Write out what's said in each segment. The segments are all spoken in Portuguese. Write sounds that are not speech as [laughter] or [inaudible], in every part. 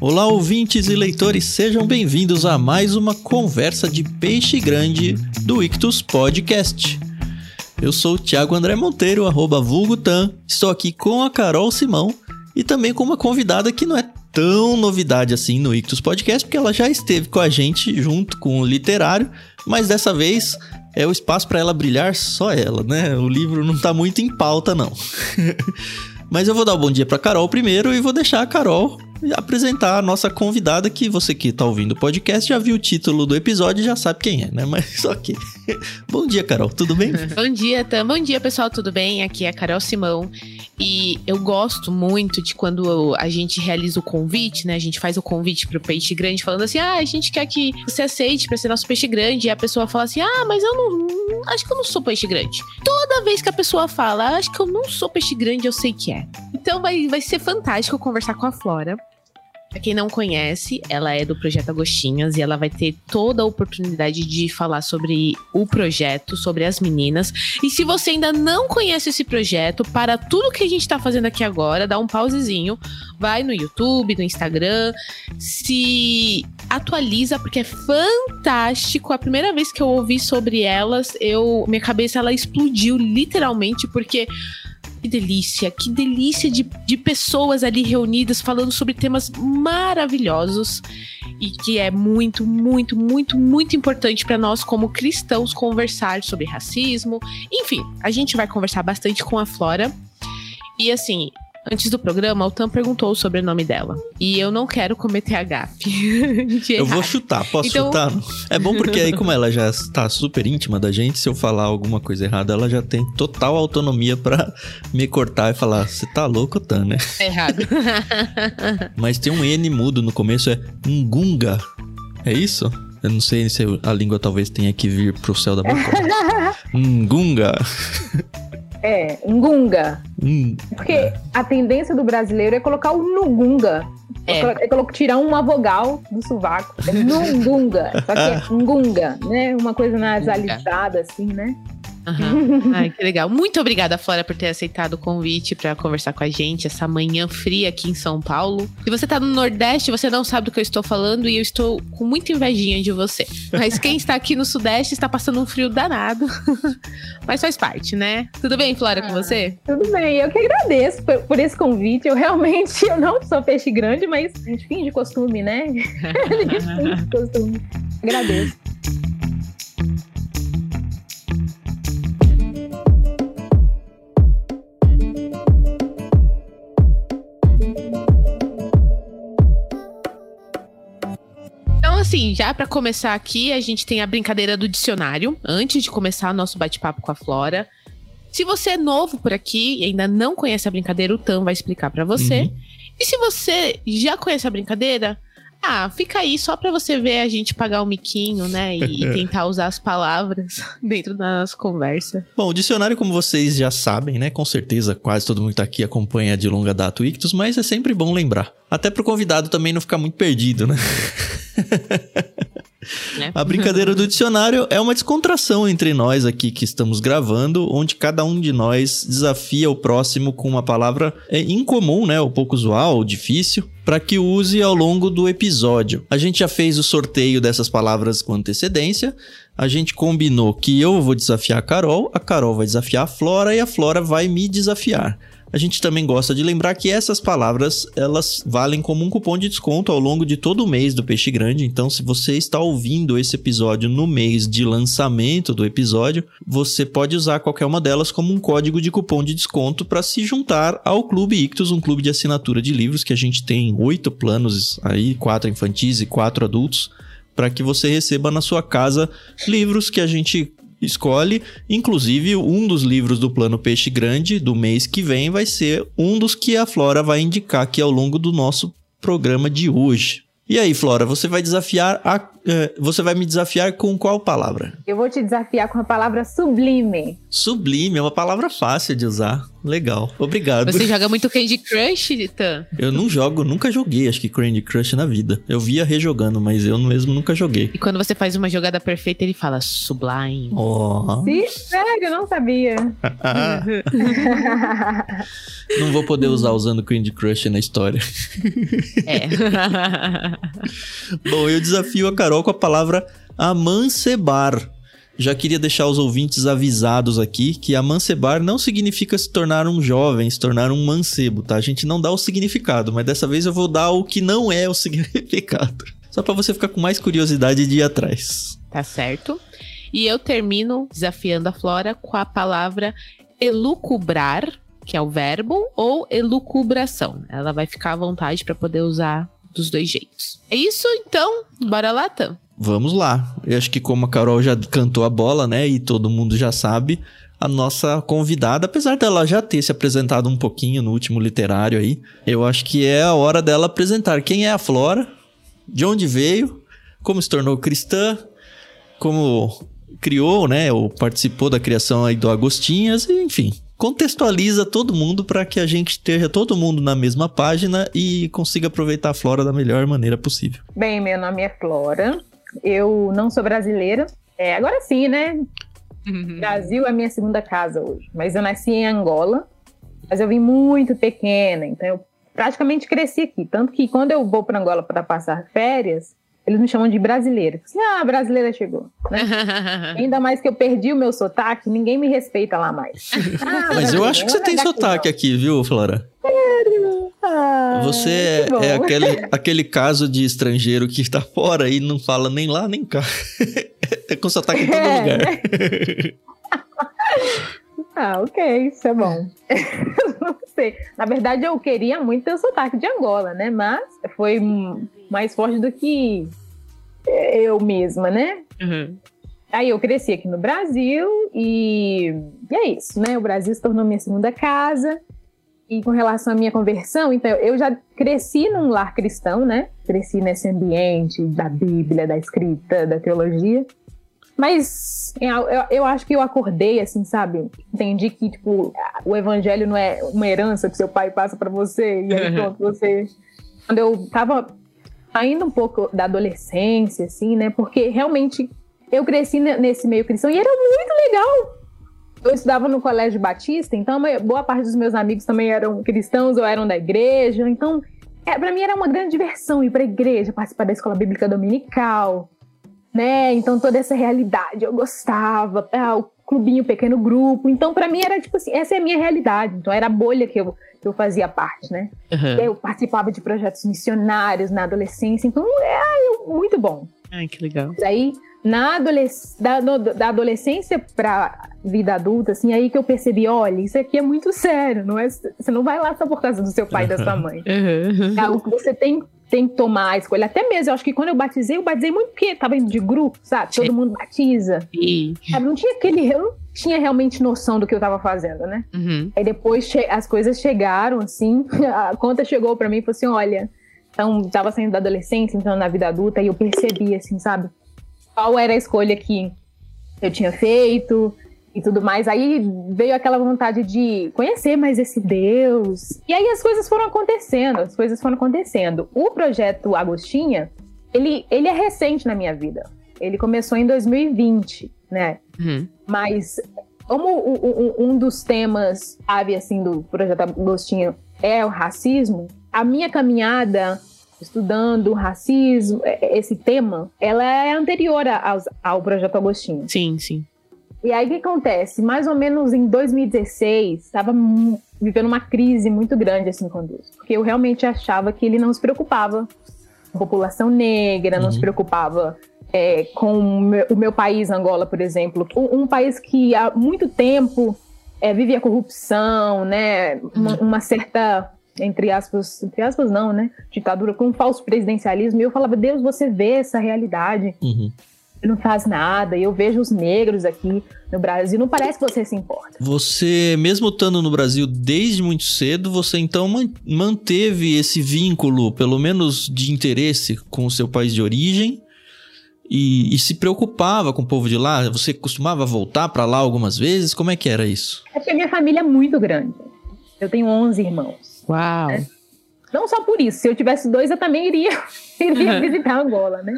Olá, ouvintes e leitores, sejam bem-vindos a mais uma conversa de peixe grande do Ictus Podcast. Eu sou o Thiago André Monteiro, arroba vulgutan. Estou aqui com a Carol Simão e também com uma convidada que não é tão novidade assim no Ictus Podcast, porque ela já esteve com a gente junto com o literário, mas dessa vez é o espaço para ela brilhar só ela, né? O livro não tá muito em pauta, não. [laughs] mas eu vou dar o um bom dia para Carol primeiro e vou deixar a Carol apresentar a nossa convidada, que você que tá ouvindo o podcast já viu o título do episódio e já sabe quem é, né? Mas [laughs] ok. [laughs] Bom dia, Carol, tudo bem? [laughs] Bom dia, Tam. Bom dia, pessoal, tudo bem? Aqui é a Carol Simão. E eu gosto muito de quando a gente realiza o convite, né? A gente faz o convite pro peixe grande, falando assim: ah, a gente quer que você aceite para ser nosso peixe grande. E a pessoa fala assim: ah, mas eu não. Acho que eu não sou peixe grande. Toda vez que a pessoa fala, acho que eu não sou peixe grande, eu sei que é. Então vai, vai ser fantástico conversar com a Flora. Pra quem não conhece, ela é do Projeto Agostinhas e ela vai ter toda a oportunidade de falar sobre o projeto, sobre as meninas. E se você ainda não conhece esse projeto, para tudo que a gente tá fazendo aqui agora, dá um pausezinho, vai no YouTube, no Instagram, se atualiza porque é fantástico. A primeira vez que eu ouvi sobre elas, eu minha cabeça ela explodiu literalmente porque que delícia, que delícia de, de pessoas ali reunidas falando sobre temas maravilhosos e que é muito, muito, muito, muito importante para nós como cristãos conversar sobre racismo. Enfim, a gente vai conversar bastante com a Flora. E assim, Antes do programa, o Tam perguntou o sobrenome dela. E eu não quero cometer a [laughs] gafe. eu vou chutar, posso então... chutar? É bom porque aí, como ela já está super íntima da gente, se eu falar alguma coisa errada, ela já tem total autonomia para me cortar e falar: você tá louco, Tam, né? É errado. [laughs] Mas tem um N mudo no começo, é Ngunga. É isso? Eu não sei se a língua talvez tenha que vir pro céu da boca. [laughs] Ngunga. É, ngunga. Hum, Porque é. a tendência do brasileiro é colocar o nugunga. É. é tirar uma vogal do sovaco. É nungunga. [laughs] Só que é ngunga, né? Uma coisa nasalizada, assim, né? Uhum. [laughs] Ai, que legal. Muito obrigada, Flora, por ter aceitado o convite para conversar com a gente essa manhã fria aqui em São Paulo. Se você tá no Nordeste, você não sabe do que eu estou falando e eu estou com muita invejinha de você. Mas quem está aqui no Sudeste está passando um frio danado. [laughs] Mas faz parte, né? Tudo bem, Flora, ah, com você? Tudo bem. Eu que agradeço por, por, esse convite. Eu realmente [laughs] eu não sou peixe grande, mas a gente finge costume, né? a gente finge costume. Agradeço. Assim, já para começar aqui, a gente tem a brincadeira do dicionário, antes de começar o nosso bate-papo com a Flora. Se você é novo por aqui e ainda não conhece a brincadeira, o Tam vai explicar para você. Uhum. E se você já conhece a brincadeira, ah, fica aí só para você ver a gente pagar o um miquinho, né? E, [laughs] tentar usar as palavras [laughs] dentro da nossa conversa. Bom, o dicionário, como vocês já sabem, né? Com certeza, quase todo mundo que tá aqui acompanha de longa data o Ictus, mas é sempre bom lembrar. Até pro convidado também não ficar muito perdido, né? [laughs] Né? A brincadeira do dicionário é uma descontração entre nós aqui que estamos gravando, onde cada um de nós desafia o próximo com uma palavra é, incomum, né, ou pouco usual, ou difícil, para que use ao longo do episódio. A gente já fez o sorteio dessas palavras com antecedência. A gente combinou que eu vou desafiar a Carol, a Carol vai desafiar a Flora e a Flora vai me desafiar. A gente também gosta de lembrar que essas palavras, elas valem como um cupom de desconto ao longo de todo o mês do Peixe Grande. Então, se você está ouvindo esse episódio no mês de lançamento do episódio, você pode usar qualquer uma delas como um código de cupom de desconto para se juntar ao Clube Ictus, um clube de assinatura de livros que a gente tem oito planos aí, quatro infantis e quatro adultos para que você receba na sua casa livros que a gente escolhe. Inclusive, um dos livros do Plano Peixe Grande do mês que vem vai ser um dos que a Flora vai indicar aqui ao longo do nosso programa de hoje. E aí, Flora, você vai desafiar a, uh, você vai me desafiar com qual palavra? Eu vou te desafiar com a palavra sublime. Sublime é uma palavra fácil de usar. Legal. Obrigado. Você joga muito Candy Crush, Tan? Eu não jogo, nunca joguei, acho que Candy Crush na vida. Eu via rejogando, mas eu mesmo nunca joguei. E quando você faz uma jogada perfeita, ele fala Sublime. Oh. Sim, sério, não sabia. [laughs] não vou poder usar usando Candy Crush na história. É. [laughs] Bom, eu desafio a Carol com a palavra amancebar. Já queria deixar os ouvintes avisados aqui que amancebar não significa se tornar um jovem, se tornar um mancebo, tá? A gente não dá o significado, mas dessa vez eu vou dar o que não é o [laughs] significado. Só para você ficar com mais curiosidade de ir atrás. Tá certo. E eu termino desafiando a Flora com a palavra elucubrar, que é o verbo, ou elucubração. Ela vai ficar à vontade para poder usar dos dois jeitos. É isso, então? Bora lá, Tam? Vamos lá. Eu acho que como a Carol já cantou a bola, né, e todo mundo já sabe, a nossa convidada, apesar dela já ter se apresentado um pouquinho no último literário aí, eu acho que é a hora dela apresentar. Quem é a Flora, de onde veio, como se tornou cristã, como criou, né, ou participou da criação aí do Agostinhas, enfim, contextualiza todo mundo para que a gente esteja todo mundo na mesma página e consiga aproveitar a Flora da melhor maneira possível. Bem, meu nome é Flora, eu não sou brasileira. É, agora sim, né? Uhum. Brasil é minha segunda casa hoje. Mas eu nasci em Angola, mas eu vim muito pequena, então eu praticamente cresci aqui. Tanto que quando eu vou para Angola para passar férias, eles me chamam de brasileira. Assim, ah, a brasileira chegou. Né? [laughs] Ainda mais que eu perdi o meu sotaque, ninguém me respeita lá mais. [laughs] Ah, mas eu acho que você tem sotaque aqui, viu, Flora? Sério? Ah, você é, é aquele, [laughs] aquele caso de estrangeiro que está fora e não fala nem lá nem cá. é com sotaque em todo é, lugar. Né? ah, ok, isso é bom. Na verdade, eu queria muito ter o sotaque de Angola, né? Mas foi mais forte do que eu mesma, né? Uhum. Aí eu cresci aqui no Brasil e, e é isso, né? O Brasil se tornou minha segunda casa. E com relação à minha conversão, então eu já cresci num lar cristão, né? Cresci nesse ambiente da Bíblia, da escrita, da teologia. Mas eu, eu, eu, acho que eu acordei, assim, sabe? Entendi que, tipo, o evangelho não é uma herança que seu pai passa para você. E aí, pronto, você. Quando eu tava saindo um pouco da adolescência, assim, né? Porque realmente eu cresci nesse meio cristão e era muito legal eu estudava no Colégio Batista, então boa parte dos meus amigos também eram cristãos ou eram da igreja. Então, é, para mim era uma grande diversão ir para a igreja, participar da escola bíblica dominical, né? Então toda essa realidade eu gostava, ah, o clubinho, pequeno grupo. Então para mim era tipo assim, essa é a minha realidade. Então era a bolha que eu, que eu fazia parte, né? Uhum. Eu participava de projetos missionários na adolescência, então é muito bom. Ai, que legal. Aí na adolesc da, no, da adolescência para vida adulta, assim, aí que eu percebi, olha, isso aqui é muito sério, não é, você não vai lá só por causa do seu pai e da sua mãe. Uhum. É algo que você tem, tem que tomar a escolha. Até mesmo, eu acho que quando eu batizei, eu batizei muito porque tava indo de grupo, sabe? Todo mundo batiza. E... Sabe? Não tinha aquele... Eu não tinha realmente noção do que eu tava fazendo, né? Uhum. Aí depois as coisas chegaram, assim, [laughs] a conta chegou para mim e falou assim, olha... Então, tava saindo da adolescência, entrando na vida adulta, e eu percebi, assim, sabe? qual era a escolha que eu tinha feito e tudo mais. Aí veio aquela vontade de conhecer mais esse Deus. E aí as coisas foram acontecendo, as coisas foram acontecendo. O projeto Agostinha, ele, ele é recente na minha vida. Ele começou em 2020, né? Uhum. Mas como um, dos temas chave assim do projeto Agostinha é o racismo, a minha caminhada estudando racismo, é, esse tema, ela é anterior ao, ao projeto Agostinho. Sim, sim. E aí o que acontece? Mais ou menos em 2016, estava vivendo uma crise muito grande assim com Deus, porque eu realmente achava que ele não se preocupava com a população negra, uhum. não se uhum. preocupava é, com o meu, o meu, país, Angola, por exemplo, um, um país que há muito tempo é, vive a corrupção, né, uma, uhum. uma certa entre aspas, entre aspas não, né? Ditadura com um falso presidencialismo. E eu falava, Deus, você vê essa realidade. Uhum. Não faz nada. E eu vejo os negros aqui no Brasil. Não parece que você se importa. Você, mesmo estando no Brasil desde muito cedo, você então manteve esse vínculo, pelo menos de interesse, com o seu país de origem. E, e, se preocupava com o povo de lá? Você costumava voltar para lá algumas vezes? Como é que era isso? É porque a minha família é muito grande. Eu tenho 11 irmãos. Uau! Né? Não só por isso, se eu tivesse dois, eu também iria, [laughs] iria uhum. visitar Angola, né?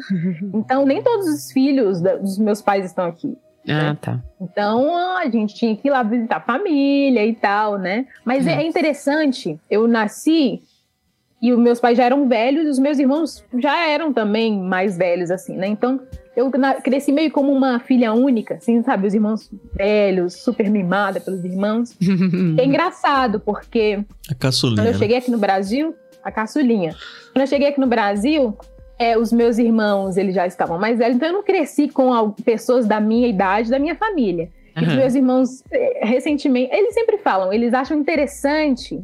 Então, nem todos os filhos dos meus pais estão aqui. Ah, né? tá. Então a gente tinha que ir lá visitar a família e tal, né? Mas é interessante, eu nasci e os meus pais já eram velhos e os meus irmãos já eram também mais velhos, assim, né? Então eu cresci meio como uma filha única, assim, sabe? Os irmãos velhos, super mimada pelos irmãos. [laughs] é engraçado, porque. A caçulinha. Quando eu cheguei aqui no Brasil, a caçulinha. Quando eu cheguei aqui no Brasil, é, os meus irmãos, eles já estavam mais velhos, então eu não cresci com pessoas da minha idade, da minha família. Uhum. Os meus irmãos, é, recentemente, eles sempre falam, eles acham interessante,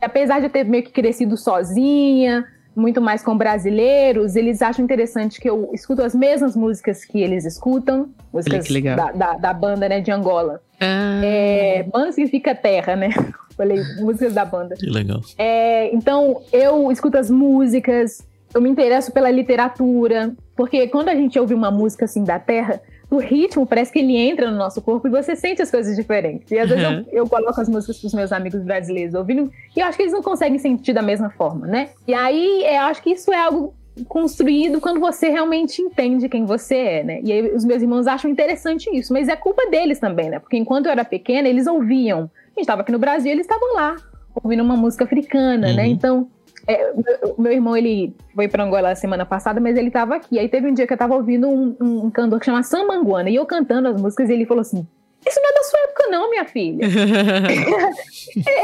apesar de eu ter meio que crescido sozinha, muito mais com brasileiros, eles acham interessante que eu escuto as mesmas músicas que eles escutam, músicas da, da, da, banda, né, de Angola. Ah. É, banda significa terra, né? [laughs] Falei, músicas da banda. Que legal. É, então, eu escuto as músicas, eu me interesso pela literatura, porque quando a gente ouve uma música assim da terra, o ritmo parece que ele entra no nosso corpo e você sente as coisas diferentes. E às uhum. vezes eu, uhum. eu, coloco as músicas pros meus amigos brasileiros ouvindo e eu acho que eles não conseguem sentir da mesma forma, né? E aí eu acho que isso é algo construído quando você realmente entende quem você é, né? E aí os meus irmãos acham interessante isso, mas é culpa deles também, né? Porque enquanto eu era pequena, eles ouviam. A gente estava aqui no Brasil, eles estavam lá ouvindo uma música africana, né? uhum. né? Então é, o meu irmão, ele foi para Angola semana passada, mas ele tava aqui. Aí teve um dia que eu tava ouvindo um, um, cantor que chama Samanguana, e eu cantando as músicas, e ele falou assim: Isso não é da sua época, não, minha filha. [laughs]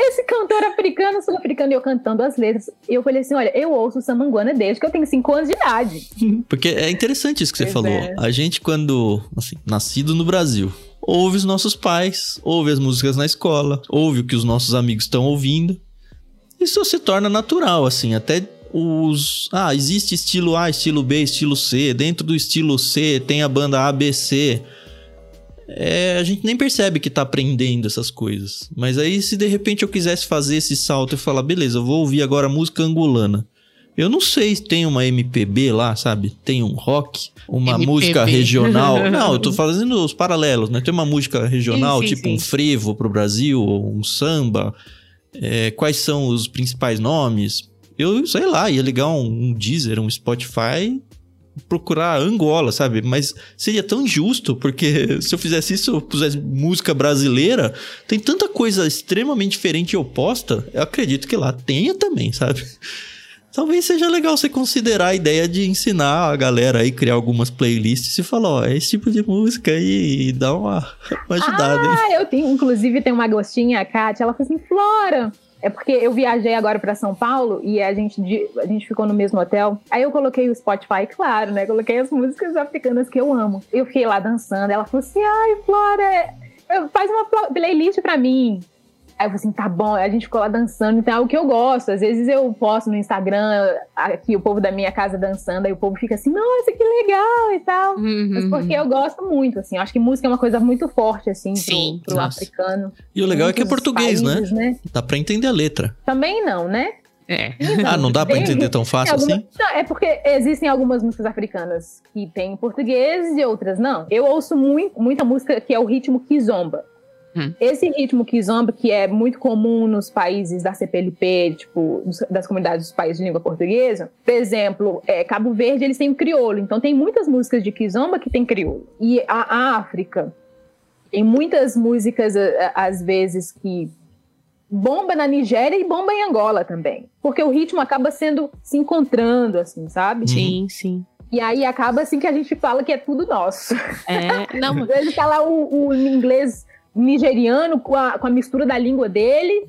Esse cantor africano, sul-africano, e eu cantando as letras. E eu falei assim: Olha, eu ouço Samanguana desde que eu tenho 5 anos de idade. Porque é interessante isso que você pois falou. É. A gente, quando, assim, nascido no Brasil, ouve os nossos pais, ouve as músicas na escola, ouve o que os nossos amigos estão ouvindo isso se torna natural, assim, até os. Ah, existe estilo A, estilo B, estilo C. Dentro do estilo C tem a banda ABC. É, a gente nem percebe que tá aprendendo essas coisas. Mas aí, se de repente eu quisesse fazer esse salto e falar, beleza, eu vou ouvir agora música angolana. Eu não sei se tem uma MPB lá, sabe? Tem um rock, uma MPB. música regional. [laughs] não, eu tô fazendo os paralelos, né? Tem uma música regional, sim, sim, tipo sim. um frevo pro Brasil, ou um samba é, quais são os principais nomes. Eu, sei lá, ia ligar um, um Deezer, um Spotify, procurar Angola, sabe? Mas seria tão injusto, porque [laughs] se eu fizesse isso, eu pusesse música brasileira, tem tanta coisa extremamente diferente e oposta, eu acredito que lá tenha também, sabe? Talvez seja legal você considerar a ideia de ensinar a galera aí, criar algumas playlists e falar, ó, é esse tipo de música aí e dar uma, [laughs] uma ajudada. Ah, hein? eu tenho, inclusive tem uma gostinha, a Kátia, ela falou assim, Flora, é porque eu viajei agora para São Paulo e a gente, a gente ficou no mesmo hotel. Aí eu coloquei o Spotify, claro, né? Coloquei as músicas africanas que eu amo. Eu fiquei lá dançando. Ela falou assim: ai, Flora, faz uma playlist para mim. Aí eu falei assim, tá bom, a gente ficou lá dançando, então é o que eu gosto. Às vezes eu posto no Instagram aqui o povo da minha casa dançando, aí o povo fica assim, nossa, que legal e tal. Uhum. Mas porque eu gosto muito, assim, eu acho que música é uma coisa muito forte, assim, Sim. pro, pro africano. E o legal é que é português, né? países, né? né? Dá pra entender a letra. Também não, né? É. ah, não dá pra entender tão fácil alguma... assim? Não, é porque existem algumas músicas africanas que tem português e outras não. Eu ouço muito, muita música que é o ritmo kizomba. Hum. Esse ritmo kizomba, que é muito comum nos países da CPLP, tipo, das comunidades dos países de língua portuguesa, por exemplo, é, Cabo Verde, eles têm o crioulo, então tem muitas músicas de kizomba que tem crioulo. E a, a África tem muitas músicas, às vezes, que bomba na Nigéria e bomba em Angola também. Porque o ritmo acaba sendo se encontrando, assim, sabe? Sim, sim. E aí acaba assim que a gente fala que é tudo nosso. É, não. [laughs] Às vezes tá lá o, o inglês nigeriano com a, com a mistura da língua dele.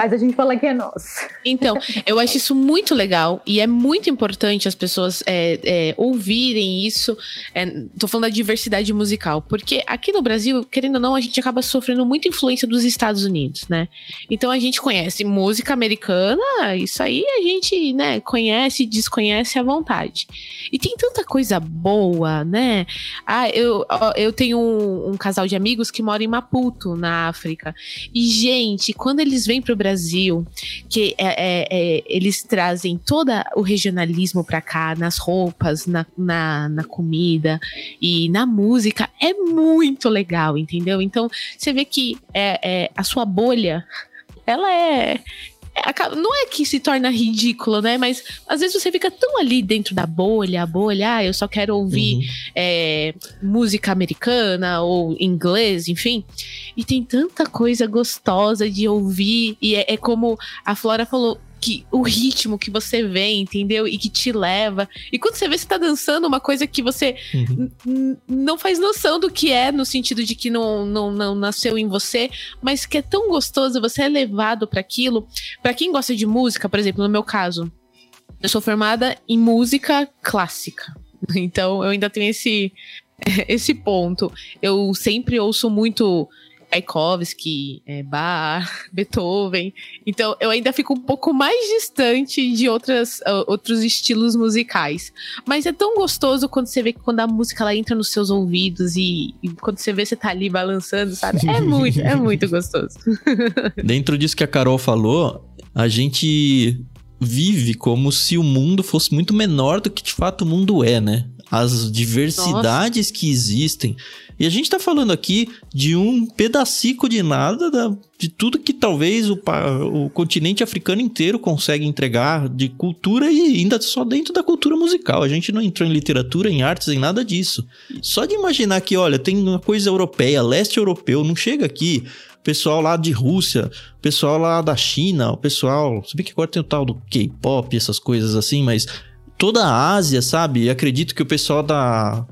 Mas a gente fala que é nosso. Então, eu acho isso muito legal e é muito importante as pessoas é, é, ouvirem isso. É, tô falando da diversidade musical, porque aqui no Brasil, querendo ou não, a gente acaba sofrendo muita influência dos Estados Unidos, né? Então a gente conhece música americana, isso aí a gente, né, conhece e desconhece à vontade. E tem tanta coisa boa, né? Ah, eu, eu tenho um, um casal de amigos que mora em Maputo, na África. E, gente, quando eles vêm pro Brasil, Brasil, que é, é, é, eles trazem todo o regionalismo para cá, nas roupas, na, na, na, comida e na música, é muito legal, entendeu? Então, você vê que é, é a sua bolha ela é não é que se torna ridículo, né? Mas às vezes você fica tão ali dentro da bolha, a bolha, ah, eu só quero ouvir uhum. é, música americana ou inglês, enfim. E tem tanta coisa gostosa de ouvir. E é, é como a Flora falou: que o ritmo que você vê, entendeu? E que te leva. E quando você vê, você tá dançando uma coisa que você uhum. não faz noção do que é, no sentido de que não, não, não nasceu em você, mas que é tão gostoso, você é levado para aquilo. para quem gosta de música, por exemplo, no meu caso, eu sou formada em música clássica. [laughs] Então eu ainda tenho esse, [laughs] esse ponto. Eu sempre ouço muito Tchaikovsky, é, Bach, [laughs] Beethoven. Então eu ainda fico um pouco mais distante de outras, uh, outros estilos musicais. Mas é tão gostoso quando você vê que quando a música ela entra nos seus ouvidos e, e quando você vê você tá ali balançando, sabe? É muito, é muito gostoso. [laughs] Dentro disso que a Carol falou, a gente vive como se o mundo fosse muito menor do que de fato o mundo é, né? As diversidades Nossa. que existem. E a gente tá falando aqui de um pedacico de nada da, de tudo que talvez o, o continente africano inteiro consegue entregar de cultura e ainda só dentro da cultura musical. A gente não entrou em literatura, em artes, em nada disso. Só de imaginar que, olha, tem uma coisa europeia, leste europeu, não chega aqui pessoal lá de Rússia, pessoal lá da China, o pessoal. Se bem que agora tem o tal do K-pop, essas coisas assim, mas toda a Ásia, sabe? Acredito que o pessoal da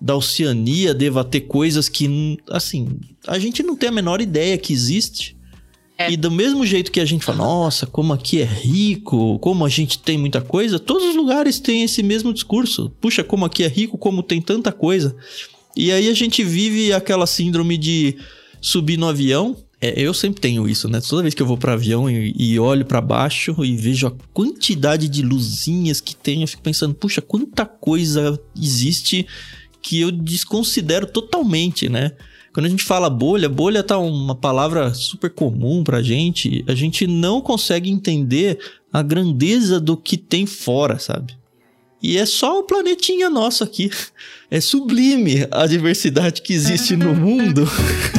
da Oceania deva ter coisas que, assim, a gente não tem a menor ideia que existe. É. E do mesmo jeito que a gente fala, nossa, como aqui é rico, como a gente tem muita coisa, todos os lugares têm esse mesmo discurso. Puxa, como aqui é rico, como tem tanta coisa. E aí a gente vive aquela síndrome de subir no avião. É, eu sempre tenho isso, né? Toda vez que eu vou para avião e, e olho para baixo e vejo a quantidade de luzinhas que tem, eu fico pensando, puxa, quanta coisa existe que eu desconsidero totalmente, né? Quando a gente fala bolha, bolha tá uma palavra super comum pra gente, a gente não consegue entender a grandeza do que tem fora, sabe? E é só o planetinha nosso aqui. É sublime a diversidade que existe no mundo.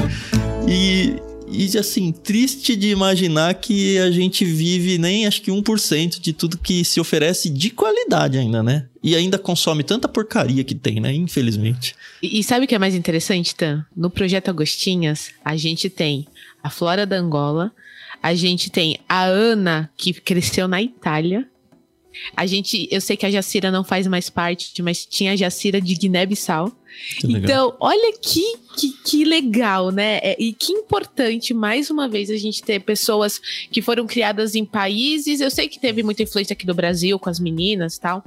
[laughs] e e assim, triste de imaginar que a gente vive nem acho que 1% de tudo que se oferece de qualidade ainda, né? E ainda consome tanta porcaria que tem, né? Infelizmente. E, e sabe o que é mais interessante, Tan? No projeto Agostinhas, a gente tem a Flora da Angola, a gente tem a Ana, que cresceu na Itália. A gente, eu sei que a Jacira não faz mais parte, mas tinha a Jacira de Guiné-Bissau. Então, olha que, que, que legal, né? É, e que importante, mais uma vez, a gente ter pessoas que foram criadas em países. Eu sei que teve muita influência aqui do Brasil com as meninas e tal,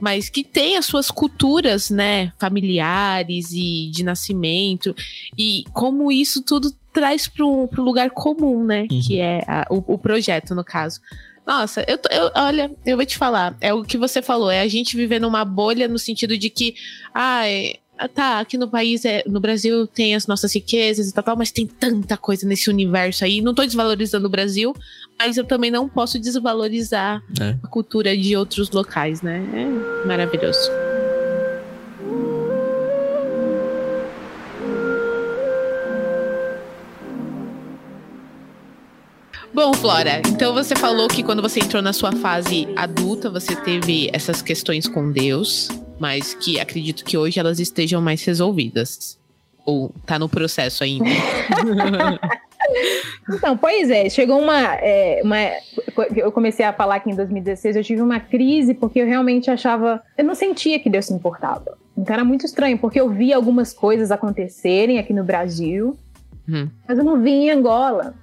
mas que tem as suas culturas, né? Familiares e de nascimento. E como isso tudo traz para um lugar comum, né? Uhum. Que é a, o, o projeto, no caso. Nossa, eu, eu, olha, eu vou te falar, é o que você falou, é a gente viver numa bolha no sentido de que, ai, tá, aqui no país, é, no Brasil tem as nossas riquezas e tal, tal, mas tem tanta coisa nesse universo aí. Não tô desvalorizando o Brasil, mas eu também não posso desvalorizar é. a cultura de outros locais, né? É maravilhoso. Bom, Flora, então você falou que quando você entrou na sua fase adulta, você teve essas questões com Deus, mas que acredito que hoje elas estejam mais resolvidas. Ou tá no processo ainda? [laughs] então, pois é, chegou uma, é, uma. Eu comecei a falar que em 2016 eu tive uma crise porque eu realmente achava. Eu não sentia que Deus se importava. Então era muito estranho, porque eu via algumas coisas acontecerem aqui no Brasil, hum. mas eu não via em Angola.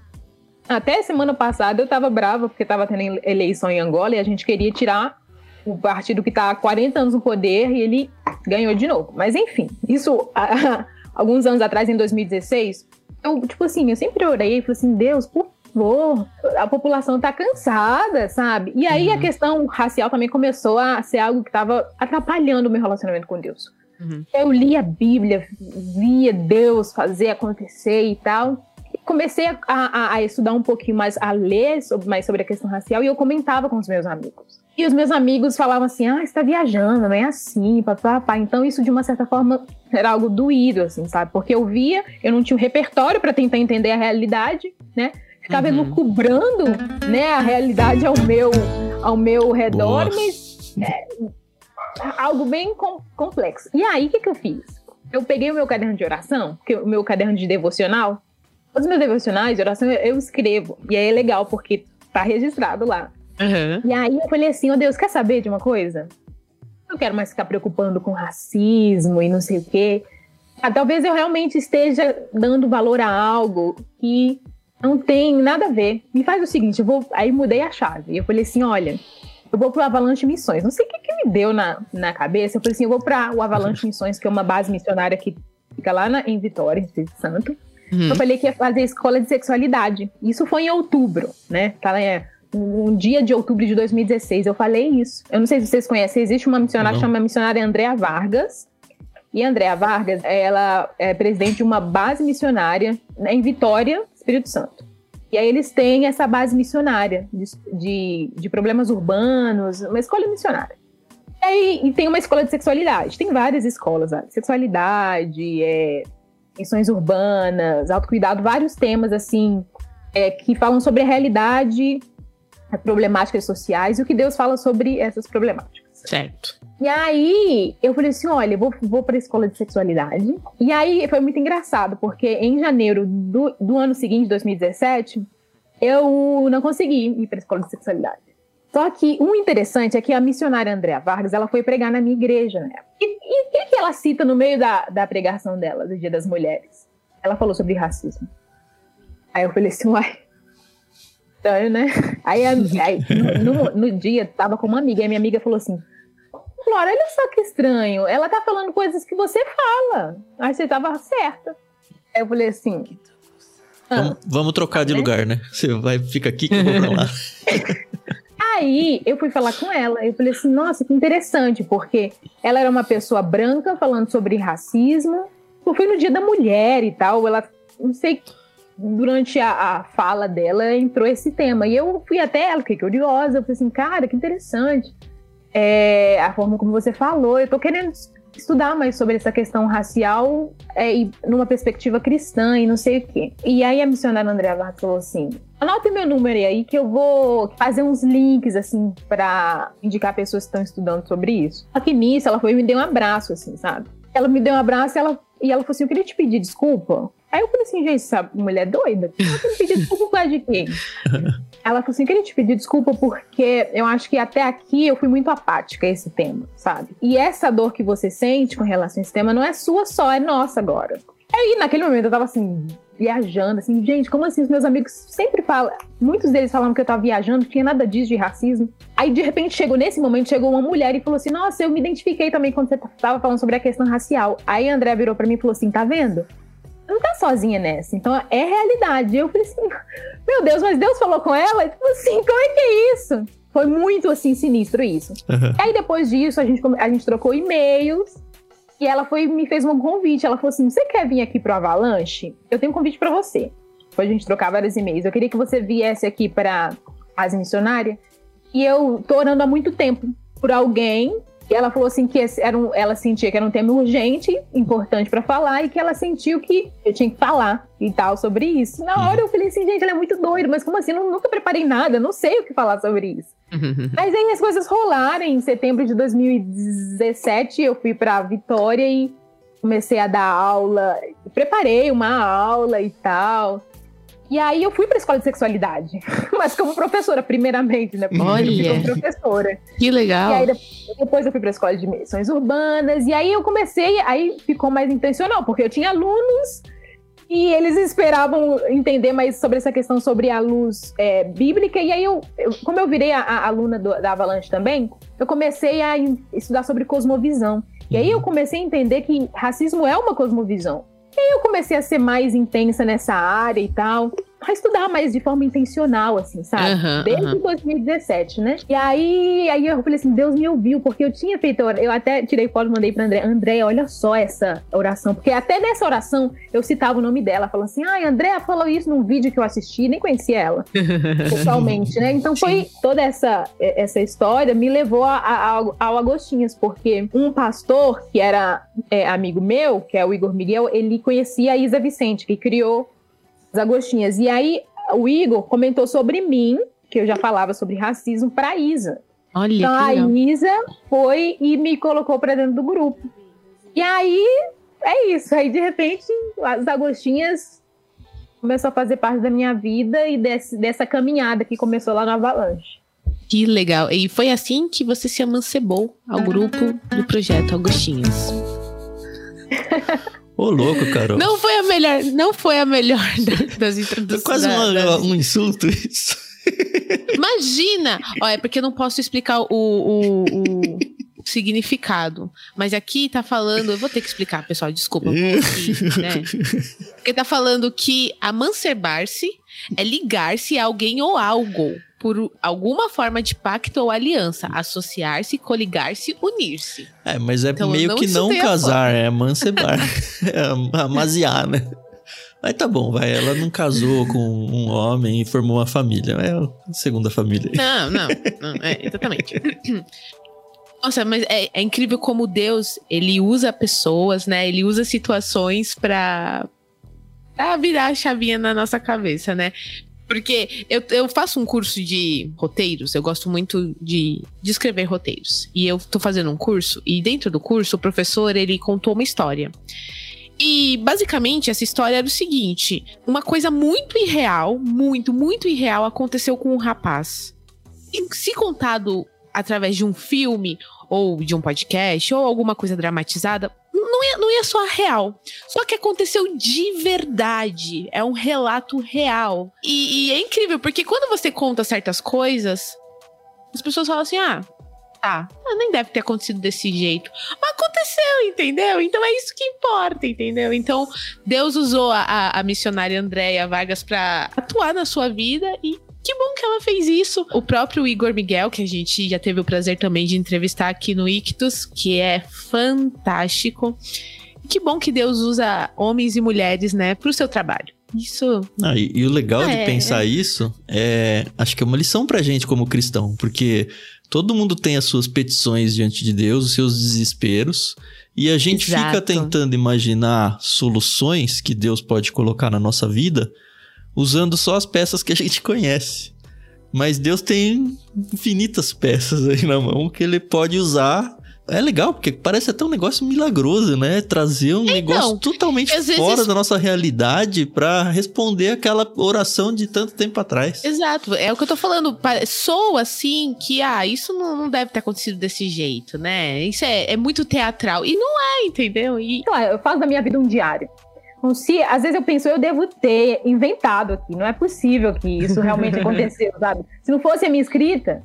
Até semana passada eu tava brava porque tava tendo eleição em Angola e a gente queria tirar o partido que está há 40 anos no poder e ele ganhou de novo. Mas enfim, isso [laughs] alguns anos atrás, em 2016, eu, tipo assim, eu sempre orei e falei assim, Deus, por favor, a população tá cansada, sabe? E aí uhum. a questão racial também começou a ser algo que estava atrapalhando o meu relacionamento com Deus. Uhum. Eu li a Bíblia, via Deus fazer acontecer e tal comecei a, a, a, estudar um pouquinho mais, a ler sobre, mais sobre a questão racial e eu comentava com os meus amigos. E os meus amigos falavam assim: ah, você tá viajando, não é assim, papá. Então, isso de uma certa forma era algo doído, assim, sabe? Porque eu via, eu não tinha um repertório para tentar entender a realidade, né? Estava uhum. cobrando, né, a realidade ao meu, ao meu redor, Boa. mas é, algo bem com, complexo. E aí, o que, que eu fiz? Eu peguei o meu caderno de oração, o meu caderno de devocional. Os meus devocionais de oração eu, escrevo. E aí é legal, porque tá registrado lá. Uhum. E aí eu falei assim, oh Deus, quer saber de uma coisa? Não quero mais ficar preocupando com racismo e não sei o quê. Ah, talvez eu realmente esteja dando valor a algo que não tem nada a ver. Me faz o seguinte, eu vou. Aí mudei a chave. Eu falei assim: olha, eu vou pro Avalanche Missões. Não sei o que, que me deu na, na cabeça. Eu falei assim: eu vou para o Avalanche Missões, que é uma base missionária que fica lá na, em Vitória, em Espírito Santo. Uhum. Eu falei que ia fazer escola de sexualidade. Isso foi em outubro, né? Tá, é, um dia de outubro de 2016. Eu falei isso. Eu não sei se vocês conhecem, existe uma missionária que chama missionária Andréa Vargas. E Andréa Vargas, ela é presidente de uma base missionária em Vitória, Espírito Santo. E aí eles têm essa base missionária de, de, de problemas urbanos, uma escola missionária. E, aí, e tem uma escola de sexualidade. Tem várias escolas, sabe? sexualidade, é, missões urbanas, autocuidado, vários temas assim é, que falam sobre a realidade, as problemáticas sociais e o que Deus fala sobre essas problemáticas. Certo. E aí, eu falei assim: olha, vou, vou para a escola de sexualidade. E aí foi muito engraçado, porque em janeiro do, do ano seguinte, 2017, eu não consegui ir para a escola de sexualidade. Só que o interessante é que a missionária Andréa Vargas, ela foi pregar na minha igreja, né? E o que, que ela cita no meio da, da pregação dela, do Dia das Mulheres? Ela falou sobre racismo. Aí eu falei assim, uai, estranho, né? Aí, aí no, no, no, dia, tava com uma amiga, e a minha amiga falou assim, Flora, olha só que estranho. Ela tá falando coisas que você fala. Aí você tava certa. Aí eu falei assim. Ah, vamos, vamos, trocar de né? lugar, né? Você vai, fica aqui que eu vou pra lá. [laughs] Aí eu fui falar com ela. Eu falei assim: nossa, que interessante, porque ela era uma pessoa branca falando sobre racismo. Fui no dia da mulher e tal. Ela, não sei, durante a, a fala dela entrou esse tema. E eu fui até ela, fiquei curiosa. Eu falei assim: cara, que interessante é, a forma como você falou. Eu tô querendo estudar mais sobre essa questão racial é, e numa perspectiva cristã e não sei o quê. E aí a missionária Andréa falou assim: anote meu número aí que eu vou fazer uns links assim para indicar pessoas que estão estudando sobre isso. Só que nisso ela foi e me deu um abraço, assim, sabe? Ela me deu um abraço e ela, e ela falou assim: eu queria te pedir desculpa Aí eu falei assim, gente, essa mulher é doida? Ela queria pedir desculpa por causa de quem? [laughs] Ela falou assim, queria te pedir desculpa porque eu acho que até aqui eu fui muito apática a esse tema, sabe? E essa dor que você sente com relação a esse tema não é sua só, é nossa agora. Aí naquele momento eu tava assim, viajando, assim, gente, como assim? Os meus amigos sempre falam, muitos deles falavam que eu tava viajando, não tinha nada disso de racismo. Aí de repente chegou, nesse momento, chegou uma mulher e falou assim: Nossa, eu me identifiquei também quando você tava falando sobre a questão racial. Aí a André virou para mim e falou assim: Tá vendo? não tá sozinha nessa. Então é realidade. Eu falei assim, meu Deus, mas Deus falou com ela? Tipo assim, como é que é isso? Foi muito assim sinistro isso. Uhum. Aí depois disso a gente, a gente trocou e-mails e ela foi me fez um convite. Ela falou assim: "Você quer vir aqui pro Avalanche? Eu tenho um convite para você". Depois a gente trocar vários e-mails. Eu queria que você viesse aqui para as missionárias. E eu tô orando há muito tempo por alguém e ela falou assim que era um, ela sentia que era um tema urgente, importante para falar, e que ela sentiu que eu tinha que falar e tal sobre isso. Na hora eu falei assim, gente, ela é muito doida, mas como assim? Eu nunca preparei nada, não sei o que falar sobre isso. Mas aí as coisas rolaram. Em setembro de 2017, eu fui para Vitória e comecei a dar aula, preparei uma aula e tal. E aí eu fui para a escola de sexualidade, [laughs] mas como professora, primeiramente, né? Olha, como professora. Que legal. E aí depois eu fui para a escola de missões urbanas, e aí eu comecei, aí ficou mais intencional, porque eu tinha alunos e eles esperavam entender mais sobre essa questão sobre a luz é, bíblica. E aí, eu, eu, como eu virei a, a aluna do, da Avalanche também, eu comecei a estudar sobre cosmovisão. E aí eu comecei a entender que racismo é uma cosmovisão. E aí eu comecei a ser mais intensa nessa área e tal a estudar mais de forma intencional, assim, sabe? Uhum, Desde uhum. 2017, né? E aí, aí eu falei assim, Deus me ouviu, porque eu tinha feito, eu até tirei foto e mandei pra André, André, olha só essa oração, porque até nessa oração eu citava o nome dela, falando assim, ai, André falou isso num vídeo que eu assisti, nem conhecia ela, [laughs] pessoalmente, né? Então foi toda essa, essa história me levou a, a, ao Agostinhas, porque um pastor que era é, amigo meu, que é o Igor Miguel, ele conhecia a Isa Vicente, que criou as Agostinhas. E aí o Igor comentou sobre mim, que eu já falava sobre racismo, para Isa. Olha, então a Isa foi e me colocou para dentro do grupo. E aí é isso. Aí de repente as Agostinhas começou a fazer parte da minha vida e desse, dessa caminhada que começou lá no Avalanche. Que legal. E foi assim que você se amancebou ao grupo do projeto Agostinhos. [laughs] Ô, louco, Carol. Não foi a melhor, não foi a melhor [laughs] das introduções. Foi quase uma, um insulto isso. [laughs] Imagina! Ó, é porque eu não posso explicar o, o, o significado. Mas aqui tá falando, eu vou ter que explicar, pessoal, desculpa. Aqui, né? [laughs] Porque tá falando que amancebar-se é ligar-se a alguém ou algo por alguma forma de pacto ou aliança, associar-se, coligar-se, unir-se. É, mas é então, meio que não casar, é amancebar, [laughs] é amaziar, né? Mas tá bom, vai. Ela não casou com um homem e formou uma família. É a segunda família. Não, não, não é, exatamente. [laughs] Nossa, mas é, é, incrível como Deus, ele usa pessoas, né? Ele usa situações pra, pra virar a chavinha na nossa cabeça, né? Porque eu, eu faço um curso de roteiros, eu gosto muito de, de escrever roteiros. E eu tô fazendo um curso, e dentro do curso, o professor, ele contou uma história. E basicamente essa história era o seguinte: uma coisa muito irreal, muito, muito irreal aconteceu com um rapaz. E se contado através de um filme ou de um podcast ou alguma coisa dramatizada, não é, não é só real. Só que aconteceu de verdade. É um relato real. E, e é incrível, porque quando você conta certas coisas, as pessoas falam assim: ah, tá, nem deve ter acontecido desse jeito. Mas aconteceu, entendeu? Então é isso que importa, entendeu? Então Deus usou a, a missionária Andréia Vargas para atuar na sua vida e que bom que ela fez isso. O próprio Igor Miguel, que a gente já teve o prazer também de entrevistar aqui no Ictus, que é fantástico. Que bom que Deus usa homens e mulheres, né, pro seu trabalho. Isso. Ah, e, e, o legal de é, pensar é. isso é. Acho que é uma lição pra gente como cristão, porque todo mundo tem as suas petições diante de Deus, os seus desesperos. E a gente Exato. fica tentando imaginar soluções que Deus pode colocar na nossa vida usando só as peças que a [laughs] gente conhece. Mas Deus tem infinitas peças aí na mão que ele pode usar. É legal, porque parece até um negócio milagroso, né? Trazer um então, negócio totalmente fora vezes... da nossa realidade para responder aquela oração de tanto tempo atrás. Exato, é o que eu tô falando. Sou assim que, ah, isso não, deve ter acontecido desse jeito, né? Isso é, é muito teatral. E não é, entendeu? E... Claro, eu faço da minha vida um diário. Então, se, às vezes eu penso, eu devo ter inventado aqui. Não é possível que isso realmente [laughs] aconteceu, sabe? Se não fosse a minha escrita,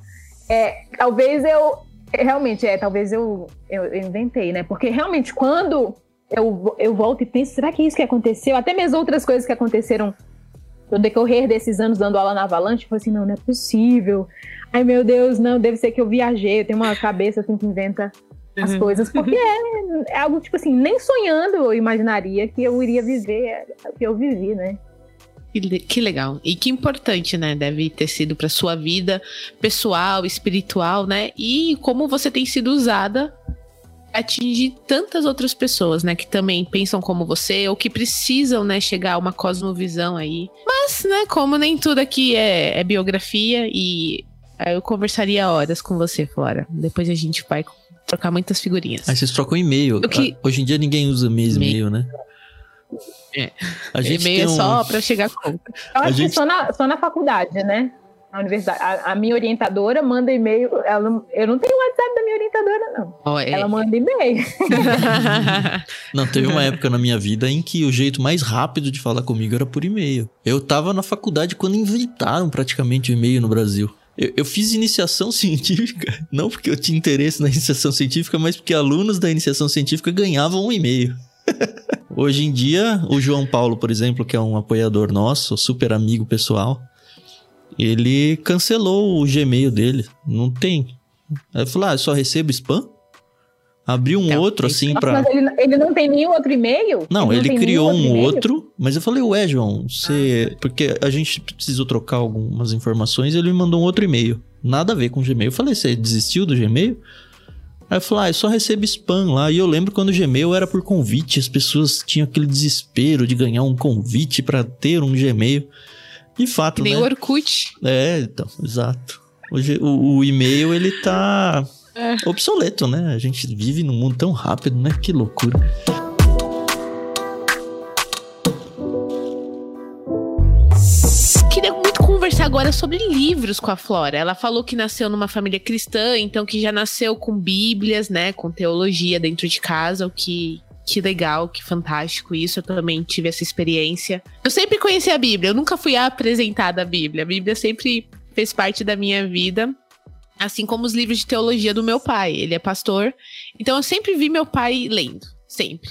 é, talvez eu. Realmente, é, talvez eu, eu, eu inventei, né? Porque realmente, quando eu, eu volto e penso, será que é isso que aconteceu? Até mesmo outras coisas que aconteceram no decorrer desses anos dando aula na Avalanche, eu falei assim, não, não é possível. Ai, meu Deus, não, deve ser que eu viajei, eu tenho uma cabeça assim que inventa as uhum. coisas, porque é, é, algo, tipo assim, nem sonhando eu imaginaria que eu iria viver o que eu vivi, né? Que legal. E que importante, né? Deve ter sido para sua vida pessoal, espiritual, né? E como você tem sido usada atingir tantas outras pessoas, né, que também pensam como você ou que precisam, né, chegar a uma cosmovisão aí. Mas, né, como nem tudo aqui é, é biografia e eu conversaria horas com você, Flora. Depois a gente vai trocar muitas figurinhas. Aí vocês trocam e-mail. Que... Hoje em dia ninguém usa mesmo e-mail, né? É. A gente e-mail é um... é só para chegar a conta. Eu acho gente... que só na, só na faculdade, né? Na universidade. A, a minha orientadora manda e-mail. Ela, eu não tenho WhatsApp da minha orientadora, não. Oh, é. Ela manda e-mail. [laughs] não, teve uma época na minha vida em que o jeito mais rápido de falar comigo era por e-mail. Eu tava na faculdade quando inventaram praticamente o e-mail no Brasil. Eu, eu, fiz iniciação [laughs] científica, não porque eu tinha interesse na iniciação científica, mas porque alunos da iniciação científica ganhavam um e-mail. [laughs] Hoje em dia, o João Paulo, por exemplo, que é um apoiador nosso, super amigo pessoal, ele cancelou o Gmail dele. Não tem. Aí falou: ah, só recebo spam? Abriu um outro assim para. Mas ele, ele, não tem nenhum outro e-mail? Não, ele, ele criou um outro, mas eu falei, ué, João, você. Ah. Porque a gente precisou trocar algumas informações e ele me mandou um outro e-mail. Nada a ver com o Gmail. Eu falei, você desistiu do Gmail? Aí eu falei, ah, eu só recebo spam lá. E eu lembro quando o Gmail era por convite, as pessoas tinham aquele desespero de ganhar um convite para ter um Gmail. De fato, Nem né? o Orkut. É, então, exato. Hoje o, o e-mail ele tá é. obsoleto, né? A gente vive num mundo tão rápido, né? Que loucura. Queria muito conversar agora sobre livros com a Flora. Ela falou que nasceu numa família cristã, então que já nasceu com bíblias, né? Com teologia dentro de casa, o que que legal, que fantástico isso. Eu também tive essa experiência. Eu sempre conheci a Bíblia, eu nunca fui apresentada à Bíblia. A Bíblia sempre fez parte da minha vida, assim como os livros de teologia do meu pai. Ele é pastor, então eu sempre vi meu pai lendo, sempre.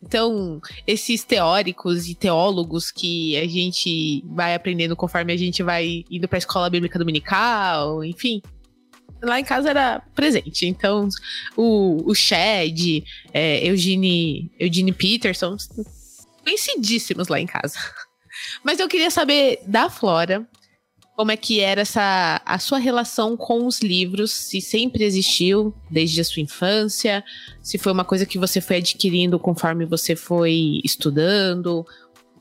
Então, esses teóricos e teólogos que a gente vai aprendendo conforme a gente vai indo para a escola bíblica dominical, enfim, lá em casa era presente. Então, o, o Shed, é, Eugene, Eugene Peterson, conhecidíssimos lá em casa. [laughs] Mas eu queria saber da Flora como é que era essa a sua relação com os livros, se sempre existiu desde a sua infância, se foi uma coisa que você foi adquirindo conforme você foi estudando.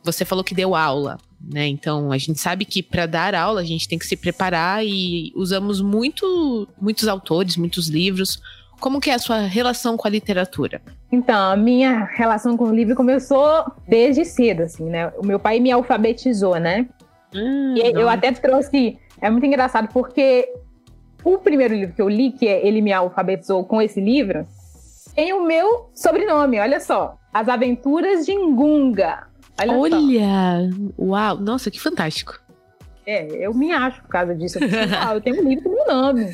Você falou que deu aula né? Então a gente sabe que para dar aula a gente tem que se preparar e usamos muito, muitos autores, muitos livros. Como que é a sua relação com a literatura? Então, a minha relação com o livro começou desde cedo, assim, né? O meu pai me alfabetizou, né? Hum, e eu até trouxe. É muito engraçado porque o primeiro livro que eu li, que é Ele Me Alfabetizou com esse livro, tem o meu sobrenome, olha só. As Aventuras de Ngunga. Olha, Olha uau, nossa, que fantástico. É, eu me acho por causa disso. Eu, ah, [laughs] eu tenho um livro com meu nome.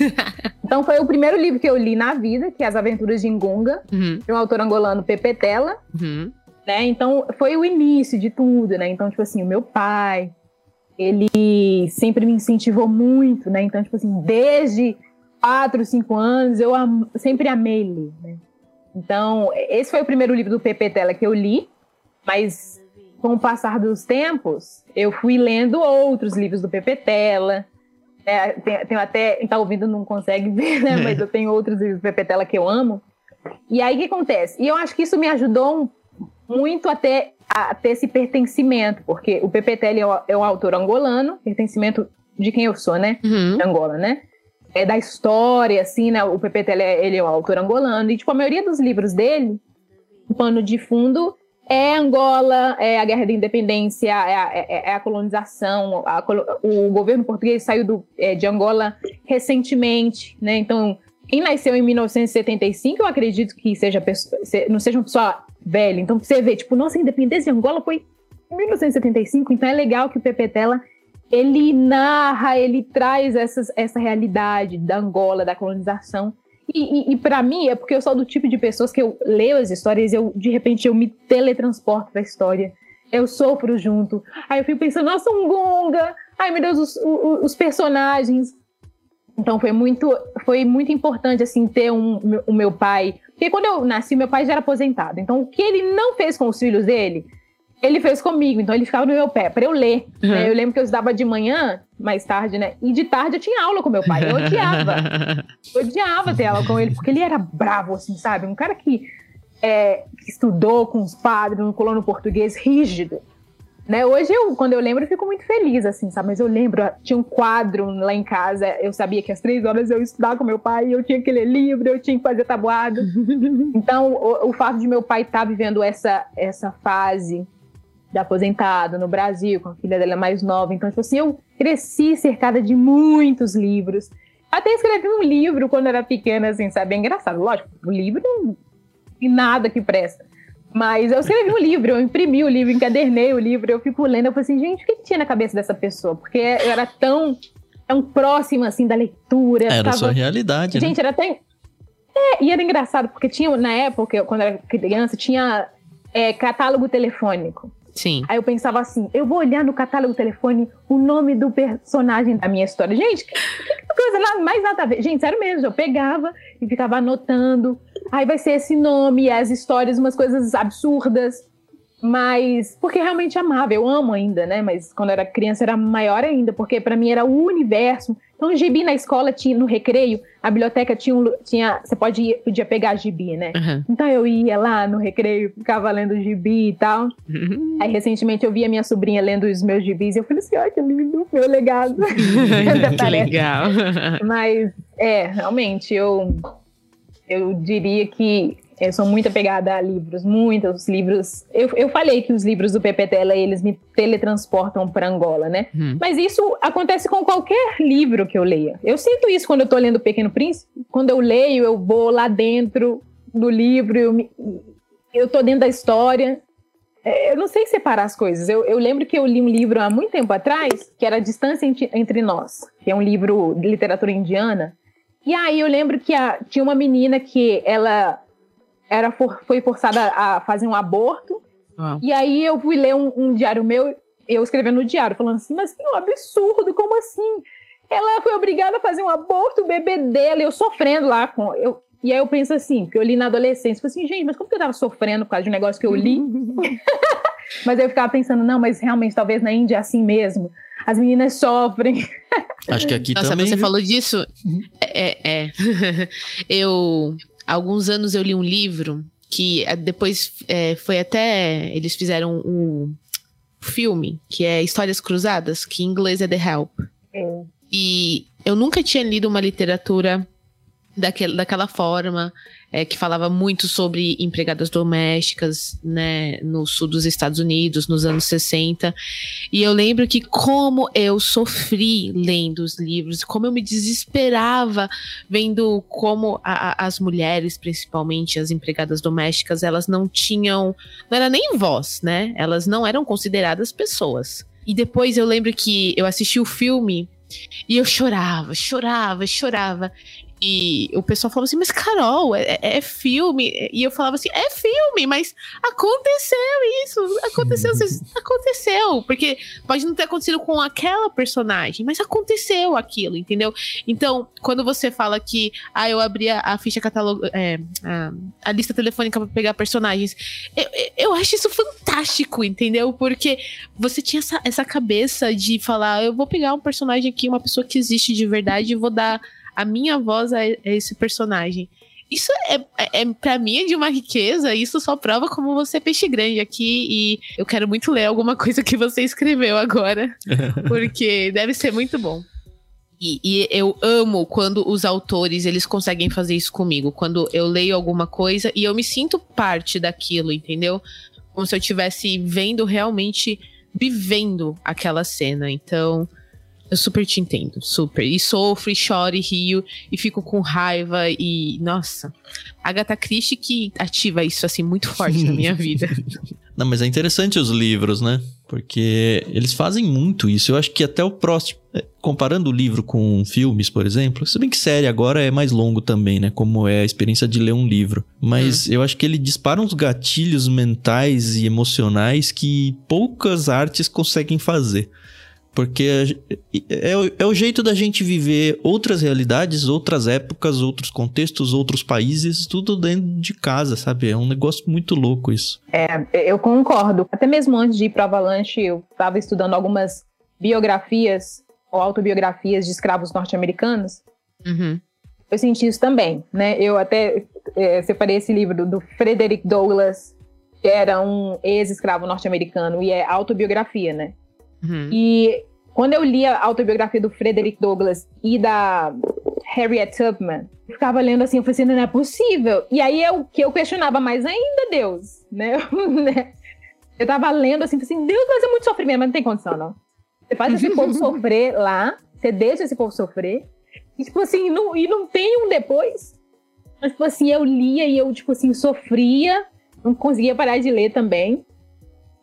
Então foi o primeiro livro que eu li na vida, que é As Aventuras de Ngunga, uhum. de um autor angolano, Pepe Tela. Uhum. Né? Então foi o início de tudo, né? Então, tipo assim, o meu pai, ele sempre me incentivou muito, né? Então, tipo assim, desde quatro, cinco anos, eu am sempre amei ler, né? Então, esse foi o primeiro livro do Pepe Tela que eu li, mas com o passar dos tempos, eu fui lendo outros livros do Pepe Tela. É, tenho, tenho até, quem tá ouvindo não consegue [laughs] ver, né? Mas eu tenho outros livros do Pepe Tela que eu amo. E aí o que acontece? E eu acho que isso me ajudou muito até a ter esse pertencimento, porque o Pepe Tela é, o, é um autor angolano, pertencimento de quem eu sou, né? Uhum. Angola, né? É da história, assim, né? O Pepe Tela, ele é um autor angolano. E, tipo, a maioria dos livros dele, o pano de fundo é Angola, é a guerra da independência, é a, é, é a colonização. A, o governo português saiu do, é, de Angola recentemente, né? Então, quem nasceu em 1975, eu acredito que seja não seja uma pessoa velha. Então, você vê, tipo, nossa, a independência de Angola foi em 1975. Então, é legal que o Pepe Tela ele narra, ele traz essas, essa realidade da Angola, da colonização e, e, e para mim, é porque eu sou do tipo de pessoas que eu leio as histórias e eu, de repente, eu me teletransporto pra história. Eu sofro junto. Aí eu fico pensando, nossa, um Gunga! Ai, meu Deus, os, os, os personagens. Então foi muito, foi muito importante, assim, ter um, o meu pai. Porque quando eu nasci, meu pai já era aposentado. Então, o que ele não fez com os filhos dele, ele fez comigo, então ele ficava no meu pé para eu ler. Uhum. Né? Eu lembro que eu estudava de manhã, mais tarde, né? E de tarde eu tinha aula com meu pai. Eu odiava. [laughs] eu odiava ter aula com ele, porque ele era bravo, assim, sabe? Um cara que, é, que estudou com os padres no colono português rígido. Né? Hoje, eu, quando eu lembro, eu fico muito feliz, assim, sabe? Mas eu lembro, tinha um quadro lá em casa, eu sabia que às três horas eu ia estudar com meu pai, eu tinha que ler livro, eu tinha que fazer tabuado. [laughs] então, o, o fato de meu pai estar tá vivendo essa, essa fase de aposentado no Brasil, com a filha dela mais nova. Então, tipo assim, eu cresci cercada de muitos livros. Até escrevi um livro quando era pequena, assim, sabe? É engraçado. Lógico, o livro não tem nada que presta. Mas eu escrevi um livro, eu imprimi o livro, encadernei o livro, eu fico lendo, eu falei assim, gente, o que, que tinha na cabeça dessa pessoa? Porque eu era tão, tão próxima, assim, da leitura. Era a sua realidade, Gente, né? era até... É, e era engraçado, porque tinha, na época, quando eu era criança, tinha é, catálogo telefônico. Sim. Aí eu pensava assim, eu vou olhar no catálogo telefone o nome do personagem da minha história. Gente, que, que coisa mais nada a ver. Gente, sério mesmo, eu pegava e ficava anotando. Aí vai ser esse nome, as histórias, umas coisas absurdas. Mas, porque realmente amava, eu amo ainda, né? Mas quando era criança era maior ainda, porque para mim era o universo. Então Então, gibi na escola tinha no recreio, a biblioteca tinha, um, tinha você pode ir, podia pegar gibi, né? Uhum. Então eu ia lá no recreio, ficava lendo gibi e tal. Uhum. Aí recentemente eu vi a minha sobrinha lendo os meus gibis e eu falei assim, olha que lindo, meu legado. [laughs] que [laughs] legal. Mas é, realmente eu eu diria que eu sou muito apegada a livros, muitos livros. Eu, eu falei que os livros do Pepe Tela, eles me teletransportam para Angola, né? Hum. Mas isso acontece com qualquer livro que eu leia. Eu sinto isso quando eu estou lendo O Pequeno Príncipe. Quando eu leio, eu vou lá dentro do livro, eu, me, eu tô dentro da história. É, eu não sei separar as coisas. Eu, eu, lembro que eu li um livro há muito tempo atrás, que era Distância Entre Nós, que é um livro de literatura indiana. E aí eu lembro que a, tinha uma menina que ela era for, foi forçada a fazer um aborto. Ah. E aí eu fui ler um, um, diário meu, eu escrevendo no diário, falando assim, mas que um absurdo, como assim? Ela foi obrigada a fazer um aborto, o bebê dela, eu sofrendo lá com. Eu, e aí eu penso assim, que eu li na adolescência, falei assim, gente, mas como que eu tava sofrendo por causa de um negócio que eu li? [laughs] mas eu ficava pensando, não, mas realmente talvez na Índia é assim mesmo. As meninas sofrem. Acho que aqui Nossa, também. Você viu? falou disso? Uhum. É, é. [laughs] eu há alguns anos eu li um livro que eh, depois é, foi até. Eles fizeram um filme, que é Histórias Cruzadas, que em inglês é The Help. É. E eu nunca tinha lido uma literatura daquele, daquela forma é, que falava muito sobre empregadas domésticas, né, no sul dos Estados Unidos, nos anos 60. E eu lembro que como eu sofri lendo os livros, como eu me desesperava vendo como a, as mulheres, principalmente as empregadas domésticas, elas não tinham, não era nem voz, né? Elas não eram consideradas pessoas. E depois eu lembro que eu assisti o filme e eu chorava, chorava, chorava. E o pessoal falava assim, mas Carol, é, é, filme. E eu falava assim, é filme, mas aconteceu isso. Aconteceu, aconteceu. Porque pode não ter acontecido com aquela personagem, mas aconteceu aquilo, entendeu? Então, quando você fala que, ah, eu abri a, a ficha catalog, é, a, a, lista telefônica para pegar personagens, eu, eu acho isso fantástico, entendeu? Porque você tinha essa, essa cabeça de falar, eu vou pegar um personagem aqui, uma pessoa que existe de verdade, e vou dar a minha voz é, é esse personagem. Isso é, é, é para mim é de uma riqueza, isso só prova como você é peixe grande aqui e eu quero muito ler alguma coisa que você escreveu agora, [laughs] porque deve ser muito bom. E, e, eu amo quando os autores eles conseguem fazer isso comigo, quando eu leio alguma coisa e eu me sinto parte daquilo, entendeu? Como se eu estivesse vendo realmente vivendo aquela cena. Então, eu super te entendo, super. E sofro, e choro, e rio, e fico com raiva, e. Nossa. Agatha Christie que ativa isso, assim, muito forte na minha vida. [laughs] Não, mas é interessante os livros, né? Porque eles fazem muito isso. Eu acho que até o próximo. É, comparando o livro com filmes, por exemplo, se bem que série agora é mais longo também, né? Como é a experiência de ler um livro. Mas hum. eu acho que ele dispara uns gatilhos mentais e emocionais que poucas artes conseguem fazer. Porque é, é, é, o jeito da gente viver outras realidades, outras épocas, outros contextos, outros países, tudo dentro de casa, sabe? É um negócio muito louco isso. É, eu concordo. Até mesmo antes de ir para Avalanche, eu estava estudando algumas biografias ou autobiografias de escravos norte-americanos. Uhum. Eu senti isso também, né? Eu até é, separei esse livro do, do Frederick Douglass, que era um ex-escravo norte-americano, e é autobiografia, né? Uhum. E quando eu li a autobiografia do Frederick Douglass e da Harriet Tubman, eu ficava lendo assim, eu falei assim, não é possível. E aí eu que eu questionava mais ainda Deus, né? [laughs] eu tava lendo assim, assim, Deus vai ser muito sofrimento, mas não tem condição, não. Você faz esse povo sofrer [laughs] lá, você deixa esse povo sofrer, e tipo assim, não, e não tem um depois. Mas, tipo assim, eu lia e eu, tipo assim, sofria, não conseguia parar de ler também.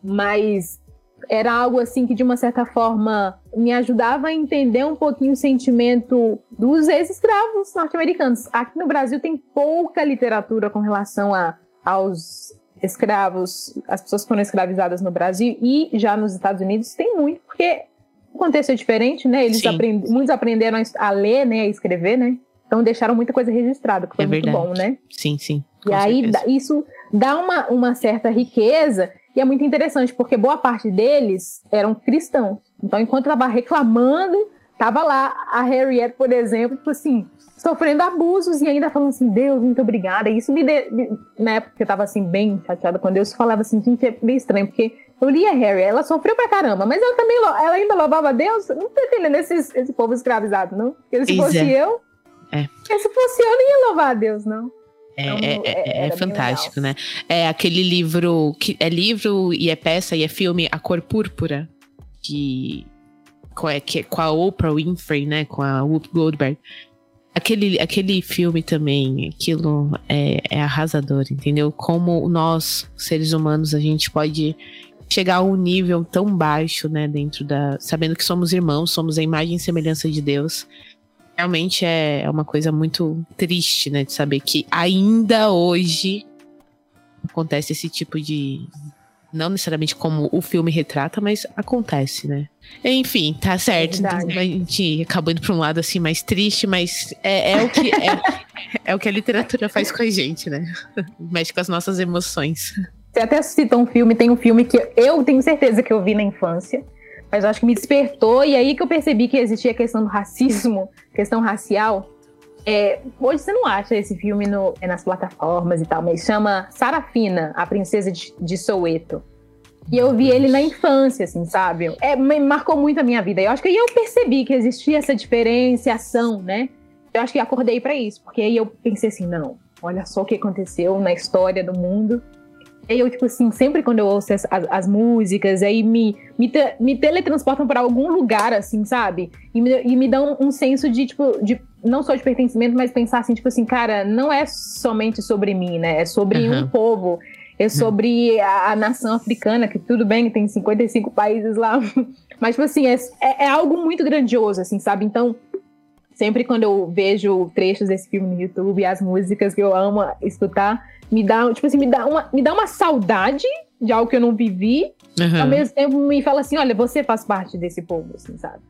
Mas era algo assim que de uma certa forma me ajudava a entender um pouquinho o sentimento dos ex-escravos norte-americanos. Aqui no Brasil tem pouca literatura com relação a, aos escravos, as pessoas que foram escravizadas no Brasil e já nos Estados Unidos tem muito, porque o contexto é diferente, né? Eles aprend... muitos aprenderam a ler, né, a escrever, né? Então deixaram muita coisa registrada, que foi é muito bom, né? Sim, sim. E aí isso dá uma, uma certa riqueza e é muito interessante, porque boa parte deles eram cristãos. Então, enquanto estava reclamando tava lá a Harriet, por exemplo, tipo assim, sofrendo abusos e ainda falando assim, Deus, muito obrigada. E isso me, de, me na época que eu tava assim, bem chateada com Deus, falava assim, gente, é meio estranho, porque eu li a Harry, ela sofreu pra caramba, mas ela também, ela ainda louvava a Deus. Não tô entendendo esse, esse povo escravizado, não? Porque se fosse é. eu, é. se fosse eu, não ia louvar a Deus, não. É, então, é, é, é fantástico, né? É aquele livro que é livro e é peça e é filme A Cor Púrpura, que, que com a Oprah Winfrey, né? Com a Whoop Goldberg. Aquele, aquele filme também, aquilo é, é arrasador, entendeu? Como nós, seres humanos, a gente pode chegar a um nível tão baixo, né, dentro da. Sabendo que somos irmãos, somos a imagem e semelhança de Deus. Realmente é uma coisa muito triste, né, de saber que ainda hoje acontece esse tipo de, não necessariamente como o filme retrata, mas acontece, né? Enfim, tá certo. É a gente acabou indo pra um lado assim mais triste, mas é, é o que é, é, o que a literatura faz com a gente, né? [laughs] Mexe com as nossas emoções. Você até citou um filme, tem um filme que eu tenho certeza que eu vi na infância, mas eu acho que me despertou, e aí que eu percebi que existia a questão do racismo, [laughs] questão racial. É, hoje você não acha esse filme no, é nas plataformas e tal, mas chama Sarafina, a Princesa de, de Soweto. E eu vi ele na infância, assim, sabe? É, marcou muito a minha vida. Eu acho que aí eu percebi que existia essa diferenciação, né? Eu acho que acordei para isso, porque aí eu pensei assim, não, olha só o que aconteceu na história do mundo. E aí eu, tipo assim, sempre quando eu ouço as, as, as músicas, aí me, me, me teletransportam para algum lugar, assim, sabe? E me, e me dão um senso de, tipo, de não só de pertencimento, mas pensar assim, tipo assim, cara, não é somente sobre mim, né? É sobre uhum. um povo. É sobre a, a, nação africana, que tudo bem, tem 55 países lá. [laughs] Mas, tipo assim, é, é, é algo muito grandioso, assim, sabe? Então, sempre quando eu vejo trechos desse filme no YouTube, as músicas que eu amo escutar, me dá, tipo assim, me dá uma, me dá uma saudade de algo que eu não vivi, uhum. ao mesmo tempo me fala assim, olha, você faz parte desse povo, assim, sabe?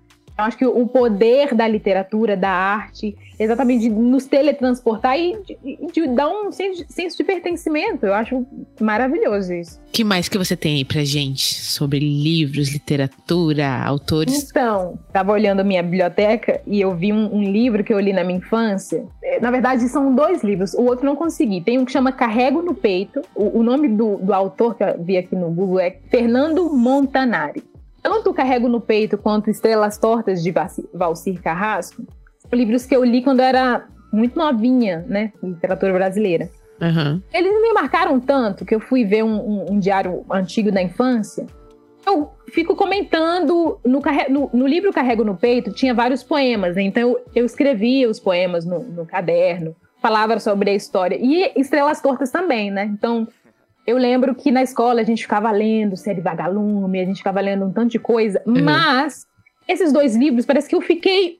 Eu acho que o poder da literatura, da arte, exatamente de nos teletransportar e de, de dar um senso de, pertencimento. Eu acho maravilhoso isso. O que mais que você tem aí pra gente sobre livros, literatura, autores? Então, tava olhando a minha biblioteca e eu vi um, um livro que eu li na minha infância. É, na verdade, são dois livros. O outro não consegui. Tem um que chama Carrego no Peito. O, o nome do, do autor que eu vi aqui no Google é Fernando Montanari tanto Carrego no Peito quanto Estrelas Tortas de Valcir Carrasco, são livros que eu li quando eu era muito novinha, né? Literatura brasileira. Uhum. Eles me marcaram tanto que eu fui ver um, um, um, diário antigo da infância. Eu fico comentando. No, no, no, livro Carrego no Peito tinha vários poemas, né? então eu, eu escrevia os poemas no, no caderno, falava sobre a história. E Estrelas Tortas também, né? Então eu lembro que na escola a gente ficava lendo Série Vagalume, a gente ficava lendo um tanto de coisa, uhum. mas esses dois livros, parece que eu fiquei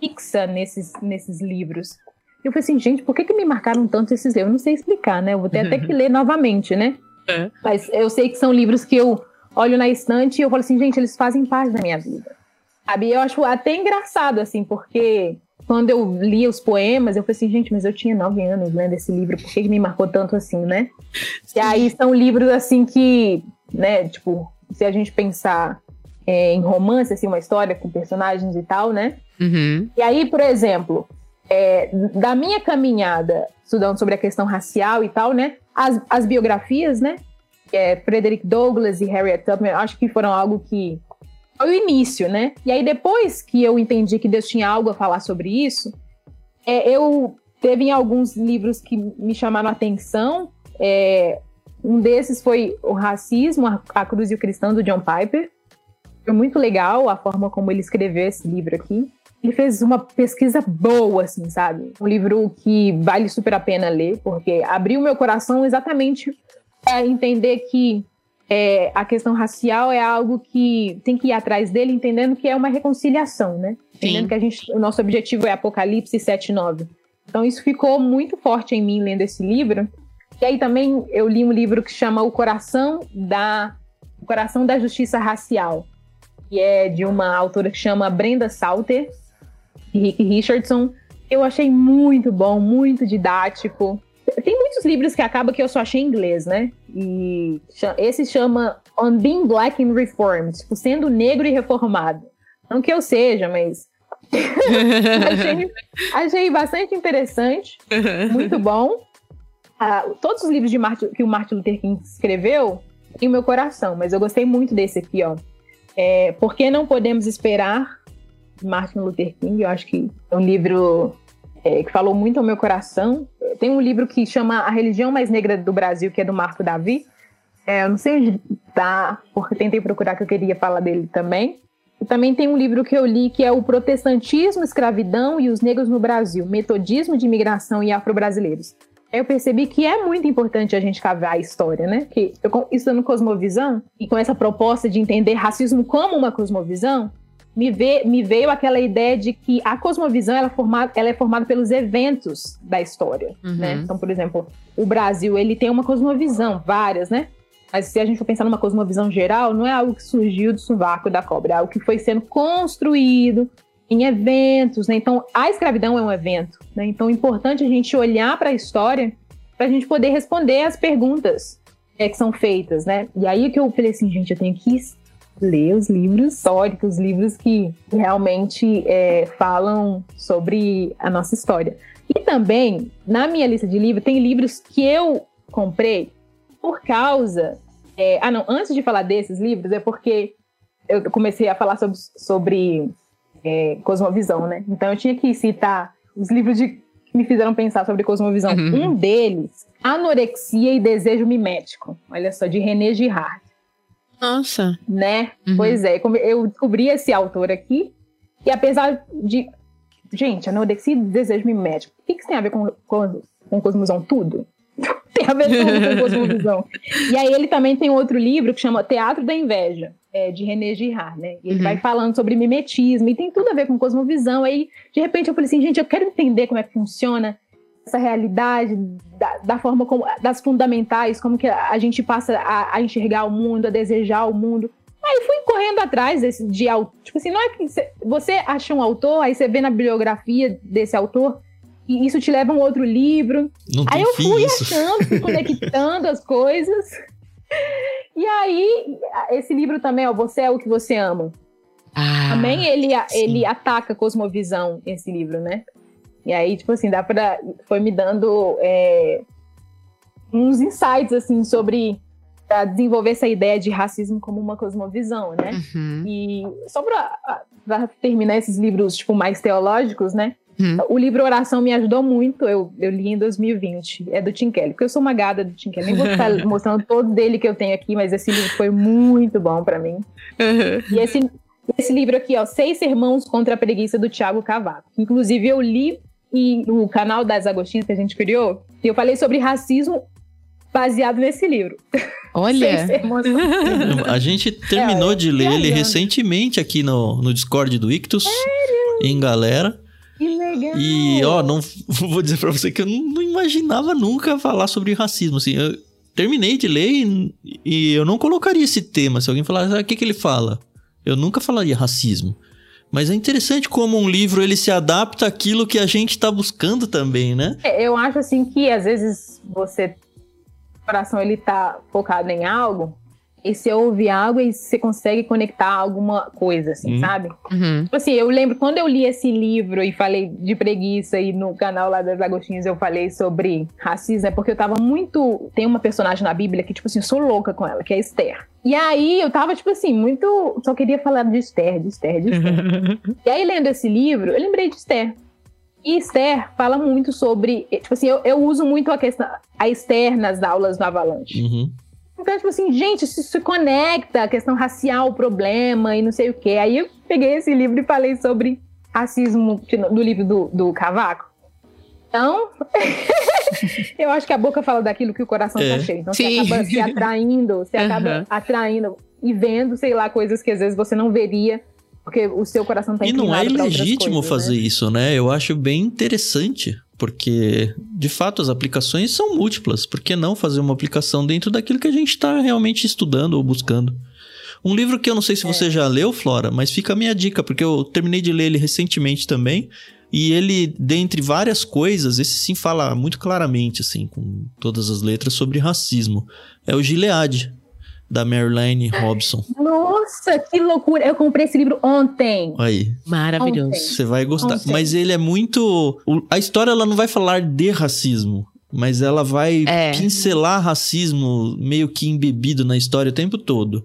fixa nesses, nesses livros. Eu falei assim, gente, por que, que me marcaram tanto esses livros? Eu não sei explicar, né? Eu vou ter até que ler novamente, né? É. Mas eu sei que são livros que eu olho na estante e eu falo assim, gente, eles fazem parte da minha vida. Sabe? Eu acho até engraçado, assim, porque quando eu li os poemas, eu falei assim, gente, mas eu tinha nove anos lendo esse livro, por que, me marcou tanto assim, né? Sim. E aí são livros assim que, né, tipo, se a gente pensar é, em romance, assim, uma história com personagens e tal, né? Uhum. E aí, por exemplo, é, da minha caminhada estudando sobre a questão racial e tal, né? As, as biografias, né? É, Frederick Douglass e Harriet Tubman, acho que foram algo que foi o início, né? E aí, depois que eu entendi que Deus tinha algo a falar sobre isso, é, eu teve alguns livros que me chamaram a atenção. É, um desses foi O Racismo, a, Cruz e o Cristão, do John Piper. Foi muito legal a forma como ele escreveu esse livro aqui. Ele fez uma pesquisa boa, assim, sabe? Um livro que vale super a pena ler, porque abriu meu coração exatamente para entender que é, a questão racial é algo que tem que ir atrás dele, entendendo que é uma reconciliação, né? Sim. Entendendo que a gente, o nosso objetivo é Apocalipse 7.9. Então isso ficou muito forte em mim lendo esse livro. E aí também eu li um livro que chama O Coração da, o Coração da Justiça Racial, que é de uma autora que chama Brenda Salter e Rick Richardson. Eu achei muito bom, muito didático. Tem muitos livros que acaba que eu só achei em inglês, né? E esse chama On Being Black and Reformed, tipo, sendo negro e reformado. Não que eu seja, mas [laughs] achei, achei, bastante interessante, muito [laughs] bom. Ah, todos os livros de Martin, que o Martin Luther King escreveu em meu coração, mas eu gostei muito desse aqui, ó. É, Por que não podemos esperar? Martin Luther King, eu acho que é um livro é, que falou muito ao meu coração. Tem um livro que chama A Religião Mais Negra do Brasil, que é do Marco Davi. É, eu não sei onde tá, porque tentei procurar que eu queria falar dele também. E também tem um livro que eu li que é o Protestantismo, Escravidão e os Negros no Brasil, Metodismo de Imigração e Afro-Brasileiros. Eu percebi que é muito importante a gente cavar a história, né? Que eu estudando cosmovisão e com essa proposta de entender racismo como uma cosmovisão, me, vê, me veio aquela ideia de que a cosmovisão ela é formada, ela é formada pelos eventos da história, uhum. né? Então, por exemplo, o Brasil ele tem uma cosmovisão, várias, né? Mas se a gente for pensar numa cosmovisão geral, não é algo que surgiu do sovaco da cobra, é algo que foi sendo construído em eventos, né? Então, a escravidão é um evento, né? Então, é importante a gente olhar para a história para a gente poder responder as perguntas é, que são feitas, né? E aí que eu falei assim, gente, eu tenho que ler os livros históricos, livros que realmente é, falam sobre a nossa história. E também, na minha lista de livros, tem livros que eu comprei por causa. É, ah, não, antes de falar desses livros, é porque eu comecei a falar sobre, sobre é, cosmovisão, né? Então eu tinha que citar os livros de, que me fizeram pensar sobre cosmovisão. Uhum. Um deles, Anorexia e Desejo Mimético. Olha só, de René Girard. Nossa. Né? Uhum. Pois é, eu descobri esse autor aqui, e apesar de. Gente, anorexia e desejo mimético. O que, que isso tem a ver com, com, com cosmovisão? Tudo. [laughs] tem a ver com [laughs] cosmovisão. E aí ele também tem outro livro que chama Teatro da Inveja, é, de René Girard, né? E ele uhum. vai falando sobre mimetismo e tem tudo a ver com cosmovisão. Aí, de repente, eu falei assim, gente, eu quero entender como é que funciona essa realidade, da, da, forma como, das fundamentais, como que a gente passa a, a, enxergar o mundo, a desejar o mundo. Aí fui correndo atrás desse, de tipo assim, não é que cê, você acha um autor, aí você vê na bibliografia desse autor, e isso te leva a um outro livro. Não aí eu fui isso. achando, fui conectando as coisas. E aí, esse livro também, ó, Você é o que você ama. Ah, também ele, ele ataca a cosmovisão, esse livro, né? E aí, tipo assim, dá pra. Foi me dando é, uns insights, assim, sobre. Pra desenvolver essa ideia de racismo como uma cosmovisão, né? Uhum. E só pra, pra, terminar esses livros, tipo, mais teológicos, né? Uhum. O livro Oração me ajudou muito, eu, eu li em 2020, é do Tim Kelly, porque eu sou uma gada do Tim Kelly, nem vou ficar [laughs] mostrando todo dele que eu tenho aqui, mas esse livro foi muito bom para mim. Uhum. E esse, esse livro aqui, ó, Seis Sermãos contra a Preguiça, do Tiago Cavaco. Inclusive, eu li e o canal das Agostinhas que a gente criou, e eu falei sobre racismo baseado nesse livro. Olha! [laughs] a gente terminou é, de ler ele recentemente aqui no, no Discord do Ictus, Sério? em galera. Que legal! E, ó, não [laughs] vou dizer pra você que eu não, não imaginava nunca falar sobre racismo, assim, eu terminei de ler e, e eu não colocaria esse tema. Se alguém falar, ah, o que que ele fala? Eu nunca falaria racismo. Mas é interessante como um livro ele se adapta àquilo que a gente está buscando também, né? É, eu acho assim que às vezes você o coração ele tá focado em algo e você ouve algo e você consegue conectar alguma coisa, assim, uhum. sabe? Uhum. Tipo assim, eu lembro quando eu li esse livro e falei de preguiça e no canal lá das Agostinhas eu falei sobre racismo, é porque eu tava muito. Tem uma personagem na Bíblia que, tipo assim, eu sou louca com ela, que é Esther. E aí eu tava, tipo assim, muito. Só queria falar de Esther, de Esther, de Esther. [laughs] e aí, lendo esse livro, eu lembrei de Esther. E Esther fala muito sobre. Tipo assim, eu, eu uso muito a questão. A Esther nas aulas no Avalanche. Uhum. Então, tipo assim, gente, isso se conecta a questão racial, o problema e não sei o quê. Aí eu peguei esse livro e falei sobre racismo no livro do, do Cavaco. Então, [laughs] eu acho que a boca fala daquilo que o coração tá é. tá cheio. Então, Sim. você acaba se atraindo, você uhum. acaba atraindo e vendo, sei lá, coisas que às vezes você não veria, porque o seu coração tá E não é ilegítimo coisas, fazer né? isso, né? Eu acho bem interessante, porque de fato as aplicações são múltiplas. Por que não fazer uma aplicação dentro daquilo que a gente está realmente estudando ou buscando? Um livro que eu não sei se você é. já leu, Flora, mas fica a minha dica, porque eu terminei de ler ele recentemente também. E ele, dentre várias coisas, esse sim fala muito claramente, assim, com todas as letras, sobre racismo. É o Gilead. Da Marilyn Robson. Nossa, que loucura! Eu comprei esse livro ontem. Aí. Maravilhoso. Você vai gostar. Ontem. Mas ele é muito. A história ela não vai falar de racismo. Mas ela vai É. pincelar racismo meio que embebido na história o tempo todo.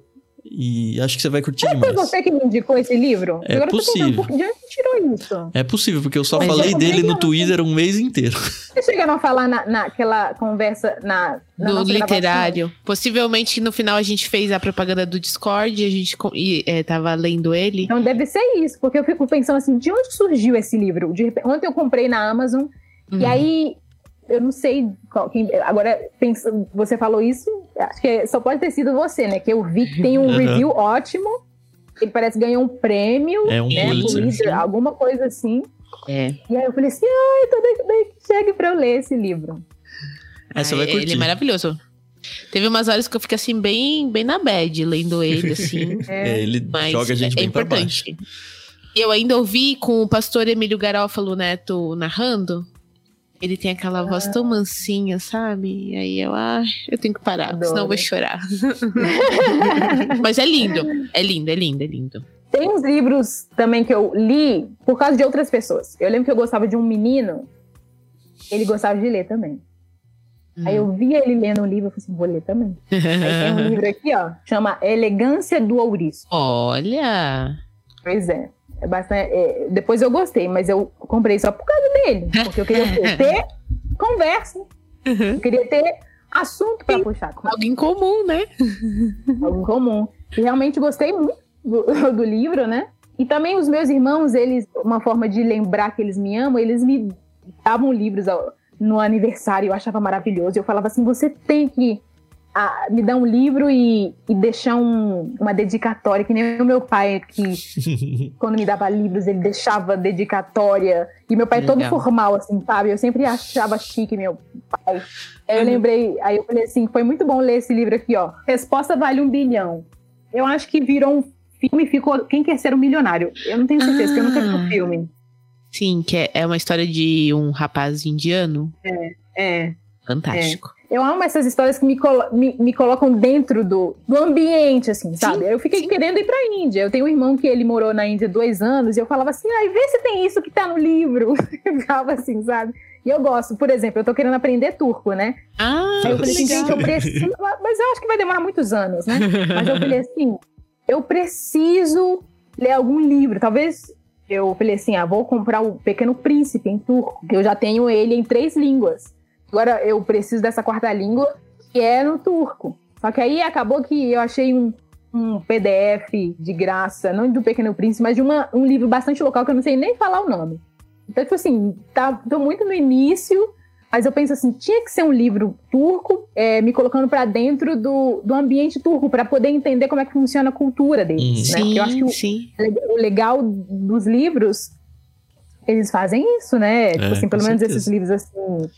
E acho que você vai curtir Foi demais. você que me indicou esse livro? É Agora eu tô possível. pensando, de onde você tirou isso? É possível, porque eu só Mas falei é dele no legal. Twitter um mês inteiro. Você chegaram a falar na, naquela conversa na, na do literário. Possivelmente no final a gente fez a propaganda do Discord e a gente e, é, tava lendo ele. Então deve ser isso, porque eu fico pensando assim, de onde surgiu esse livro? De ontem eu comprei na Amazon Uhum. e aí eu não sei qual, quem, agora pensa, você falou isso, acho que só pode ter sido você, né? Que eu vi que tem um [laughs] Uhum. review ótimo. Ele parece que ganhou um prêmio, É um né? Pulitzer. Pulitzer, alguma coisa assim. É. E aí eu falei assim, ai, tô doido que chegue pra eu ler esse livro. Aí você Ah, vai Ele curtir. é maravilhoso. Teve umas horas que eu fiquei assim, bem, bem na bad, lendo ele, assim. [laughs] É, ele Mas joga a gente é bem pra baixo. importante. E eu ainda ouvi com o pastor Emílio Garófalo Neto narrando. Ele tem aquela voz tão mansinha, sabe? E aí eu, ah, eu tenho que parar, Adoro. senão eu vou chorar. [laughs] Mas é lindo, é lindo, é lindo, é lindo. Tem uns livros também que eu li por causa de outras pessoas. Eu lembro que eu gostava de um menino, ele gostava de ler também. Aí eu vi ele lendo um livro, eu falei assim, vou ler também. Aí tem um [laughs] livro aqui, ó, chama Elegância do Ouriço. Olha! Pois é. É bastante, é, depois eu gostei, mas eu comprei só por causa dele. Porque eu queria [laughs] ter conversa. Eu queria ter assunto para puxar. Algo em comum, né? [laughs] algo em comum. E realmente gostei muito do, [laughs] do livro, né? E também os meus irmãos, eles, uma forma de lembrar que eles me amam, eles me davam livros ao- no aniversário, eu achava maravilhoso. Eu falava assim: você tem que ah, me dar um livro e, e deixar um- uma dedicatória, que nem o meu pai, que [laughs] quando me dava livros, ele deixava dedicatória. E meu pai todo Legal. formal, assim, sabe? Eu sempre achava chique meu pai. Aí eu lembrei, aí eu falei assim, foi muito bom ler esse livro aqui, ó. Resposta vale um bilhão. Eu acho que virou um filme e ficou Quem Quer Ser um Milionário. Eu não tenho certeza, porque eu nunca vi Ah. o filme. Sim, que é, é uma história de um rapaz indiano. É. Fantástico. Eu amo essas histórias que me, colo- me, me colocam dentro do, do ambiente, assim, sabe? Sim, eu fiquei sim. querendo ir pra Índia. Eu tenho um irmão que ele morou na Índia dois anos e eu falava assim, ai, vê se tem isso que tá no livro. [laughs] Eu ficava assim, sabe? E eu gosto, por exemplo, eu tô querendo aprender turco, né? Ah, Aí eu falei assim, legal. gente, eu preciso. [laughs] Mas eu acho que vai demorar muitos anos, né? Mas eu falei [laughs] assim, eu preciso ler algum livro. Talvez eu falei assim, ah, vou comprar o Pequeno Príncipe em turco, que eu já tenho ele em três línguas. Agora eu preciso dessa quarta língua, que é no turco. Só que aí acabou que eu achei um, um PDF de graça, não do Pequeno Príncipe, mas de uma, um livro bastante local que eu não sei nem falar o nome. Então, tipo assim, tá, tô muito no início, mas eu penso assim, tinha que ser um livro turco, é, me colocando pra dentro do, do ambiente turco, pra poder entender como é que funciona a cultura deles. Né? Porque Sim, eu acho que o, sim. o legal dos livros, eles fazem isso, né? tipo É, assim, pelo menos certeza. esses livros assim,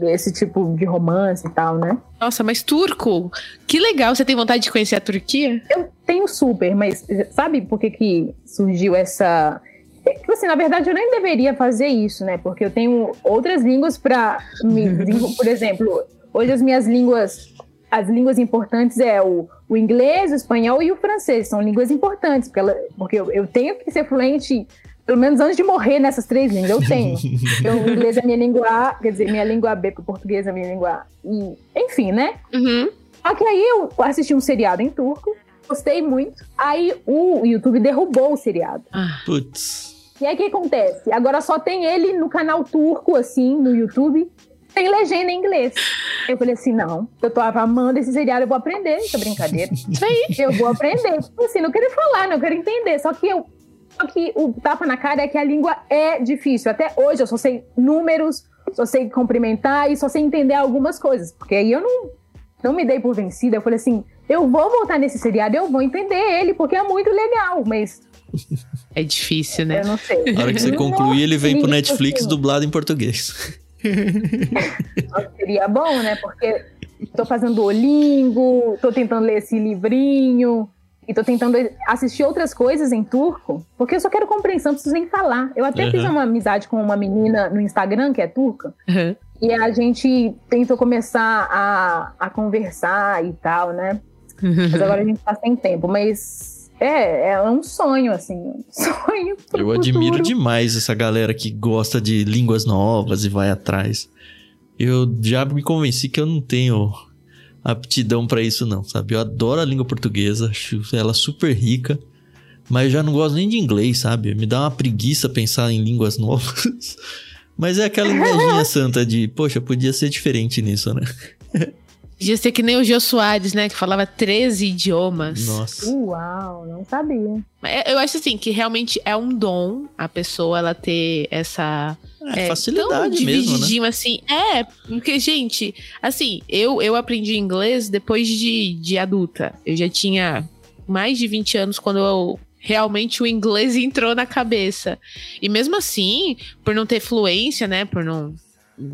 esse tipo de romance e tal, né? Nossa, mas turco, que legal. Você tem vontade de conhecer a Turquia? Eu tenho super, mas sabe por que, que surgiu essa. é, assim, na verdade, eu nem deveria fazer isso, né? Porque eu tenho outras línguas para [laughs] Por exemplo, hoje as minhas línguas. As línguas importantes é o, o inglês, o espanhol e o francês. São línguas importantes, porque, ela, porque eu, eu tenho que ser fluente, pelo menos antes de morrer nessas três línguas. Eu tenho. [laughs] Então, o inglês é minha língua A, quer dizer, minha língua B, porque o português é minha língua A. E, enfim, né? Uhum. Só que aí eu assisti um seriado em turco, gostei muito. Aí o YouTube derrubou o seriado. Ah, Putz. E aí o que acontece? Agora só tem ele no canal turco, assim, no YouTube, sem legenda em inglês. Eu falei assim: não, eu tô amando esse seriado, eu vou aprender essa brincadeira. isso aí. Eu vou aprender. Tipo Assim, não quero falar, não quero entender. Só que eu. Só que o tapa na cara é que a língua é difícil. Até hoje eu só sei números, só sei cumprimentar e só sei entender algumas coisas. Porque aí eu não, não me dei por vencida. Eu falei assim: eu vou voltar nesse seriado, eu vou entender ele, porque é muito legal, mas [laughs] É difícil, né? eu não sei. Na hora que você [laughs] concluir, ele vem pro Netflix assim, dublado em português. [laughs] Seria bom, né? Porque tô fazendo Duolingo, tô tentando ler esse livrinho. E tô tentando assistir outras coisas em turco, porque eu só quero compreensão, não preciso nem falar. Eu até Uhum. fiz uma amizade com uma menina no Instagram, que é turca, Uhum. e a gente tentou começar a, a conversar e tal, né? Mas agora a gente tá sem tempo. Mas é, é um sonho, assim. Um [laughs] sonho. Eu futuro. admiro demais essa galera que gosta de línguas novas e vai atrás. Eu já me convenci que eu não tenho aptidão para isso, não, sabe? Eu adoro a língua portuguesa, acho ela super rica. Mas já não gosto nem de inglês, sabe? Me dá uma preguiça pensar em línguas novas. [laughs] Mas é aquela invejinha [laughs] santa de, poxa, podia ser diferente nisso, né? Podia ser que nem o Jô Soares, né? Que falava 13 idiomas. Nossa. Uau, não sabia. Eu acho assim que realmente é um dom a pessoa ela ter essa é, é facilidade mesmo, né? assim. É, porque gente, assim, eu eu aprendi inglês depois de, de adulta. Eu já tinha mais de 20 anos quando eu realmente o inglês entrou na cabeça. E mesmo assim, por não ter fluência, né, por não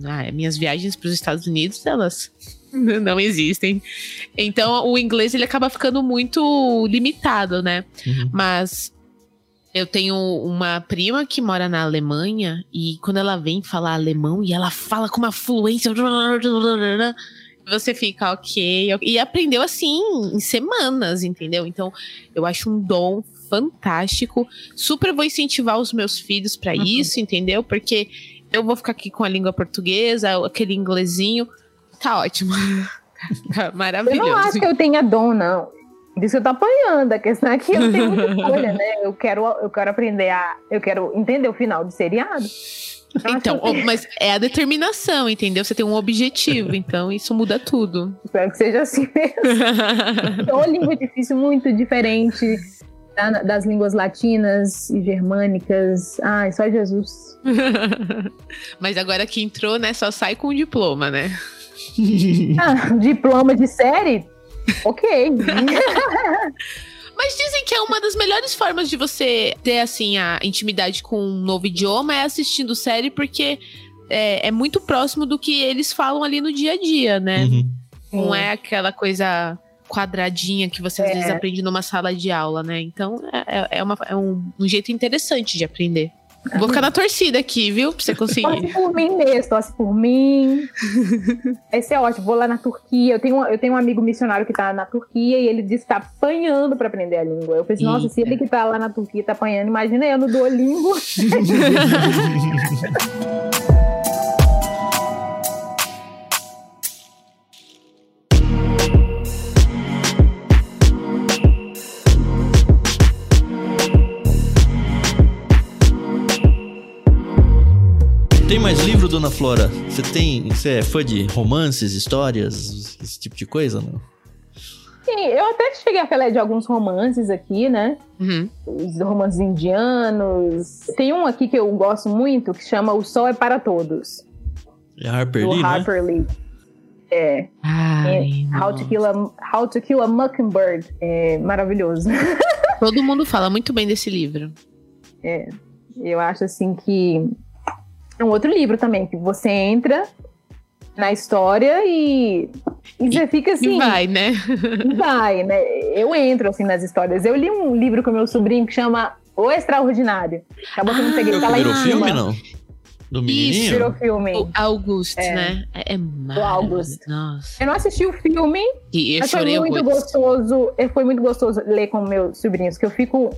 ah, minhas viagens para os Estados Unidos, elas [laughs] não existem. Então, o inglês ele acaba ficando muito limitado, né? Uhum. Mas eu tenho uma prima que mora na Alemanha e quando ela vem falar alemão e ela fala com uma fluência, você fica ok. E aprendeu assim em semanas, entendeu? Então, eu acho um dom fantástico. Super vou incentivar os meus filhos para uhum. isso, entendeu? Porque eu vou ficar aqui com a língua portuguesa, aquele inglesinho Tá ótimo. Maravilhoso. [laughs] Eu não acho que eu tenha dom, não. Disso eu tô apanhando. A questão é que eu tenho muita [laughs] escolha, né? Eu quero, eu quero aprender a. Eu quero entender o final do seriado. então, mas é a determinação, entendeu? Você tem um objetivo, [laughs] então isso muda tudo. Espero que seja assim mesmo. é [laughs] uma língua difícil, muito diferente das línguas latinas e germânicas. Ai, só Jesus. mas agora que entrou, né? Só sai com o diploma, né? ah, diploma de série? Ok. [laughs] Mas dizem que é uma das melhores formas de você ter, assim, a intimidade com um novo idioma é assistindo série, porque é, é muito próximo do que eles falam ali no dia a dia, né? Uhum. Não é aquela coisa quadradinha que você às é. vezes aprende numa sala de aula, né? Então é, é, uma, é um, um jeito interessante de aprender. Vou ficar na torcida aqui, viu? Pra você conseguir. Torce por mim mesmo, torce por mim. [laughs] Esse é ótimo. Vou lá na Turquia. Eu tenho, eu tenho um amigo missionário que tá na Turquia e ele disse que tá apanhando pra aprender a língua. Eu pensei, nossa, se ele que tá lá na Turquia tá apanhando, imagina eu no Duolingo. [laughs] [laughs] Tem mais livro, dona Flora? Você tem. Você é fã de romances, histórias, esse tipo de coisa, não? Sim, eu até cheguei a falar de alguns romances aqui, né? Uhum. Os romances indianos. Tem um aqui que eu gosto muito que chama O Sol é para Todos. É Harper Lee, Harper né? Lee. É. Ai, é How, to Kill a, How to Kill a Mockingbird. É maravilhoso. Todo mundo fala muito bem desse livro. É. Eu acho assim que é um outro livro também, que você entra na história e, e você fica assim. E vai, né? vai, né? Eu entro assim nas histórias. Eu li um livro com meu sobrinho que chama O Extraordinário. Acabou que eu não peguei, tá lá em cima. filme, não? Do? Isso, virou filme. O August, é. né? É, é o August. Nossa. Eu não assisti o filme. E eu mas foi muito muito. gostoso. Foi muito gostoso ler com meus sobrinhos, que eu fico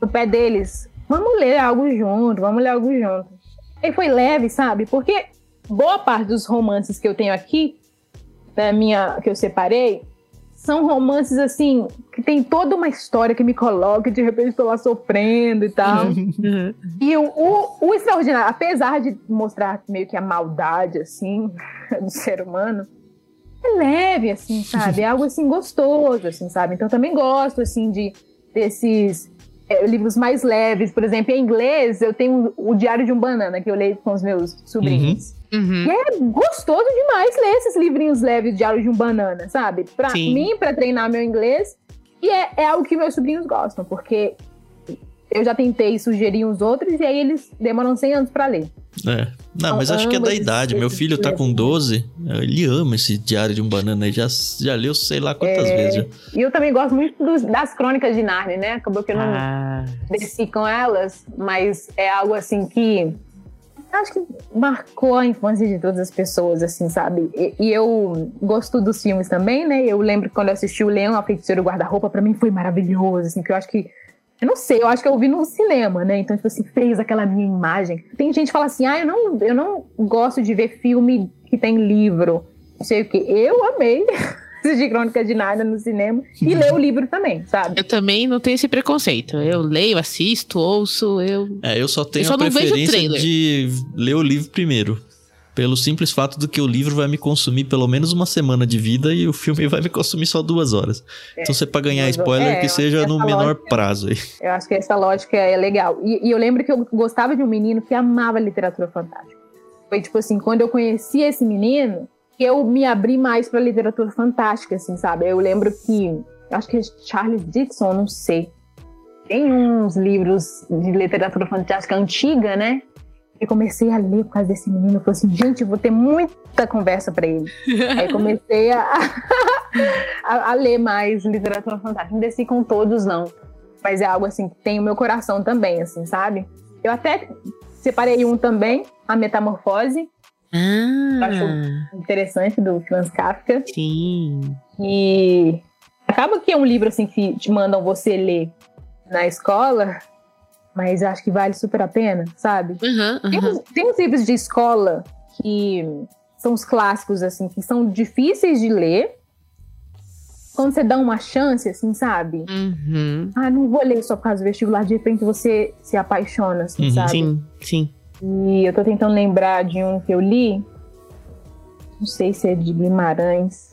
no pé deles. Vamos ler algo junto, vamos ler algo junto. E foi leve, sabe? Porque boa parte dos romances que eu tenho aqui, da minha que eu separei, são romances assim que tem toda uma história que me coloca e de repente estou lá sofrendo e tal. Uhum. e o, o, o, extraordinário, apesar de mostrar meio que a maldade assim [laughs] do ser humano, é leve assim, sabe? É algo assim gostoso assim, sabe? Então também gosto assim de desses é, livros mais leves, por exemplo, em inglês, eu tenho o Diário de um Banana, que eu leio com os meus sobrinhos. Uhum. Uhum. E é gostoso demais ler esses livrinhos leves, Diário de um Banana, sabe? Pra Sim. mim, para treinar meu inglês. E é, é algo que meus sobrinhos gostam, porque eu já tentei sugerir uns outros e aí eles demoram 100 anos para ler. É. Não, mas acho que é da idade. Meu filho tá com 12, ele ama esse Diário de um Banana aí, já, já leu sei lá quantas é, vezes. E eu também gosto muito dos, das crônicas de Narnia, né? Acabou que eu não ah. desci com elas, mas é algo assim que acho que marcou a infância de todas as pessoas, assim, sabe? E, e, eu gosto dos filmes também, né? Eu lembro que quando eu assisti o Leão, a Feiticeira Guarda-Roupa, para mim foi maravilhoso, assim, que eu acho que eu não sei, eu acho que eu vi no cinema, né? Então, tipo assim, fez aquela minha imagem. Tem gente que fala assim, ah, eu não, eu não gosto de ver filme que tem livro. Não sei o que. Eu amei [laughs] assistir Crônica de Nada no cinema e ler o livro também, sabe? Eu também não tenho esse preconceito. Eu leio, assisto, ouço, eu. É, eu só tenho eu só a preferência de ler o livro primeiro. Pelo simples fato do que o livro vai me consumir pelo menos uma semana de vida e o filme vai me consumir só duas horas. É, então, você para ganhar spoiler, é, que seja que no menor lógica, prazo. Aí. Eu acho que essa lógica é legal. E, e eu lembro que eu gostava de um menino que amava literatura fantástica. Foi tipo assim, quando eu conheci esse menino, eu me abri mais para literatura fantástica, assim, sabe? Eu lembro que, acho que é Charles Dixon, não sei. Tem uns livros de literatura fantástica antiga, né? E comecei a ler por causa desse menino. Eu falei assim, gente, vou ter muita conversa para ele. [laughs] Aí comecei a, [laughs] a, a, ler mais literatura fantástica. Não desci com todos, não. Mas é algo assim que tem o meu coração também, assim, sabe? Eu até separei um também, A Metamorfose, ah. Acho interessante do Franz Kafka. Sim. E acaba que é um livro assim que te mandam você ler na escola, mas acho que vale super a pena, sabe? Uhum, uhum. Tem, uns, tem uns livros de escola que são os clássicos, assim, que são difíceis de ler. Quando você dá uma chance, assim, sabe? Uhum. Ah, não vou ler só por causa do vestibular, de repente você se apaixona, assim, uhum. sabe? Sim, sim. E eu tô tentando lembrar de um que eu li, não sei se é de Guimarães.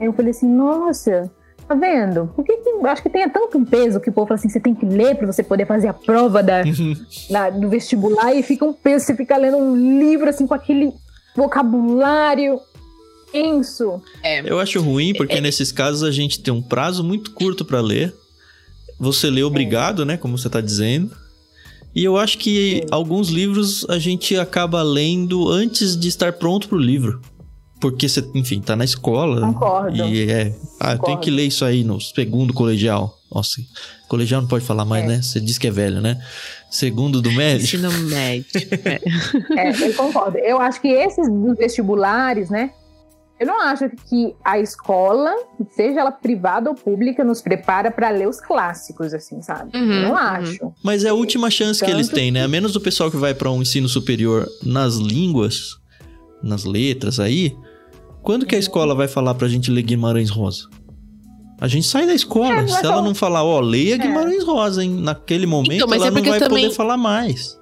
Eu falei assim, nossa, vendo? Por que, que eu acho que tem tanto um peso que o povo fala assim, você tem que ler para você poder fazer a prova da, [laughs] da, do vestibular e fica um peso, você fica lendo um livro assim com aquele vocabulário denso. É. Eu acho ruim porque é. nesses casos a gente tem um prazo muito curto para ler. Você lê obrigado, é. né, como você tá dizendo. E eu acho que alguns livros a gente acaba lendo antes de estar pronto pro livro. Porque você, enfim, tá na escola. Concordo. E é. Ah, eu tenho que ler isso aí no segundo colegial. Nossa, colegial não pode falar mais, é. né? Você diz que é velho, né? Segundo do médio. Ensino médio. é. [laughs] é, eu concordo. Eu acho que esses dos vestibulares, né? Eu não acho que a escola, seja ela privada ou pública, nos prepara para ler os clássicos, assim, sabe? Uhum, eu não uhum. acho. Mas é a última chance Tanto que eles têm, né? A menos o pessoal que vai para um ensino superior nas línguas, nas letras aí. Quando que a escola vai falar pra gente ler Guimarães Rosa? A gente sai da escola. É, Se ela não falar, ó, leia é. Guimarães Rosa, hein? Naquele momento então, ela é não vai também... poder falar mais.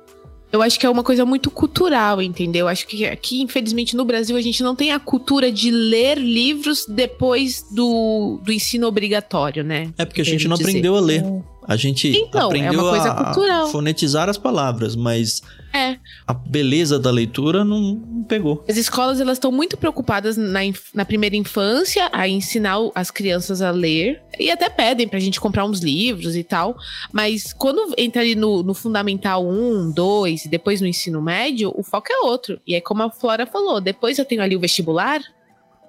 Eu acho que é uma coisa muito cultural, entendeu? Acho que aqui, infelizmente, no Brasil, a gente não tem a cultura de ler livros depois do, do ensino obrigatório, né? É porque a gente não dizer. aprendeu a ler. A gente então, aprendeu é uma coisa a cultural. fonetizar as palavras, mas é. a beleza da leitura não pegou. As escolas elas estão muito preocupadas na, na primeira infância a ensinar as crianças a ler e até pedem pra gente comprar uns livros e tal, mas quando entra ali no, no fundamental 1, 2 e depois no ensino médio, o foco é outro. E é como a Flora falou, depois eu tenho ali o vestibular,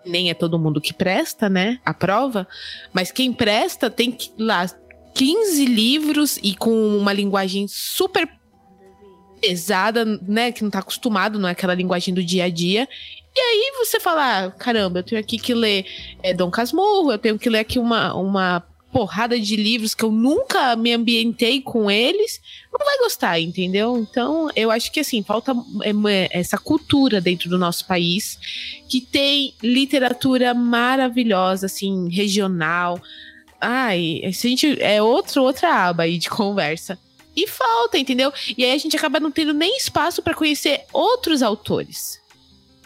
nem é todo mundo que presta, né? A prova. Mas quem presta tem que lá 15 livros e com uma linguagem super pesada, né? Que não tá acostumado, não é aquela linguagem do dia a dia. E aí você fala, ah, caramba, eu tenho aqui que ler é, Dom Casmurro, eu tenho que ler aqui uma, uma porrada de livros que eu nunca me ambientei com eles, não vai gostar, entendeu? Então, eu acho que assim, falta é, essa cultura dentro do nosso país, que tem literatura maravilhosa, assim, regional, Ai, a gente é outro, outra aba aí de conversa. E falta, entendeu? E aí a gente acaba não tendo nem espaço para conhecer outros autores.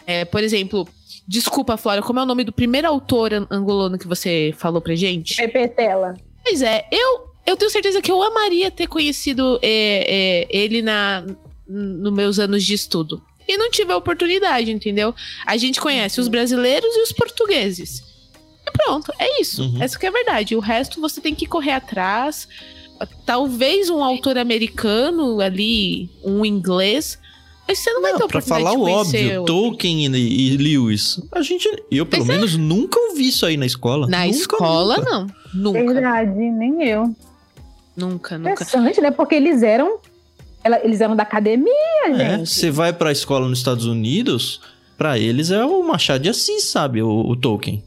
É, por exemplo, desculpa, Flora, como é o nome do primeiro autor angolano que você falou pra gente? Pepe Tela. Pois é, eu, eu tenho certeza que eu amaria ter conhecido é, é, ele na nos meus anos de estudo. E não tive a oportunidade, entendeu? A gente conhece os brasileiros e os portugueses. Pronto, é isso. Uhum. Essa que é a verdade. O resto você tem que correr atrás. Talvez um autor americano ali, um inglês. Mas você não, não vai ter oportunidade Pra falar o óbvio, Tolkien e, e, Lewis. A gente, eu pelo mas é. menos é. nunca ouvi isso aí na escola. Na nunca, escola, nunca. não. Nunca. Verdade, nem eu. Nunca, nunca. Interessante, né? Porque eles eram ela, eles eram da academia, é, gente. Você vai pra escola nos Estados Unidos, para eles é o Machado de Assis, sabe? O, o Tolkien.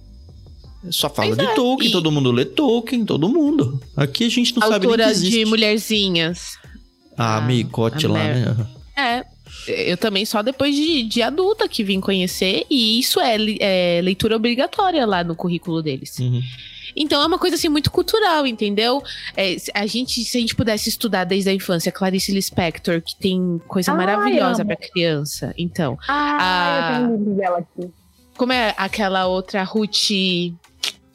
Só fala de é. Tolkien, e... todo mundo lê Tolkien, todo mundo. Aqui a gente não Autora sabe nem que existe. de mulherzinhas. Ah, a Meicote lá, né? É, eu também só depois de, de adulta que vim conhecer, e isso é, é leitura obrigatória lá no currículo deles. Uhum. Então é uma coisa assim muito cultural, entendeu? É, a gente, se a gente pudesse estudar desde a infância, Clarice Lispector, que tem coisa maravilhosa para criança. Então, ah, a... eu tenho dela aqui. Como é aquela outra Ruth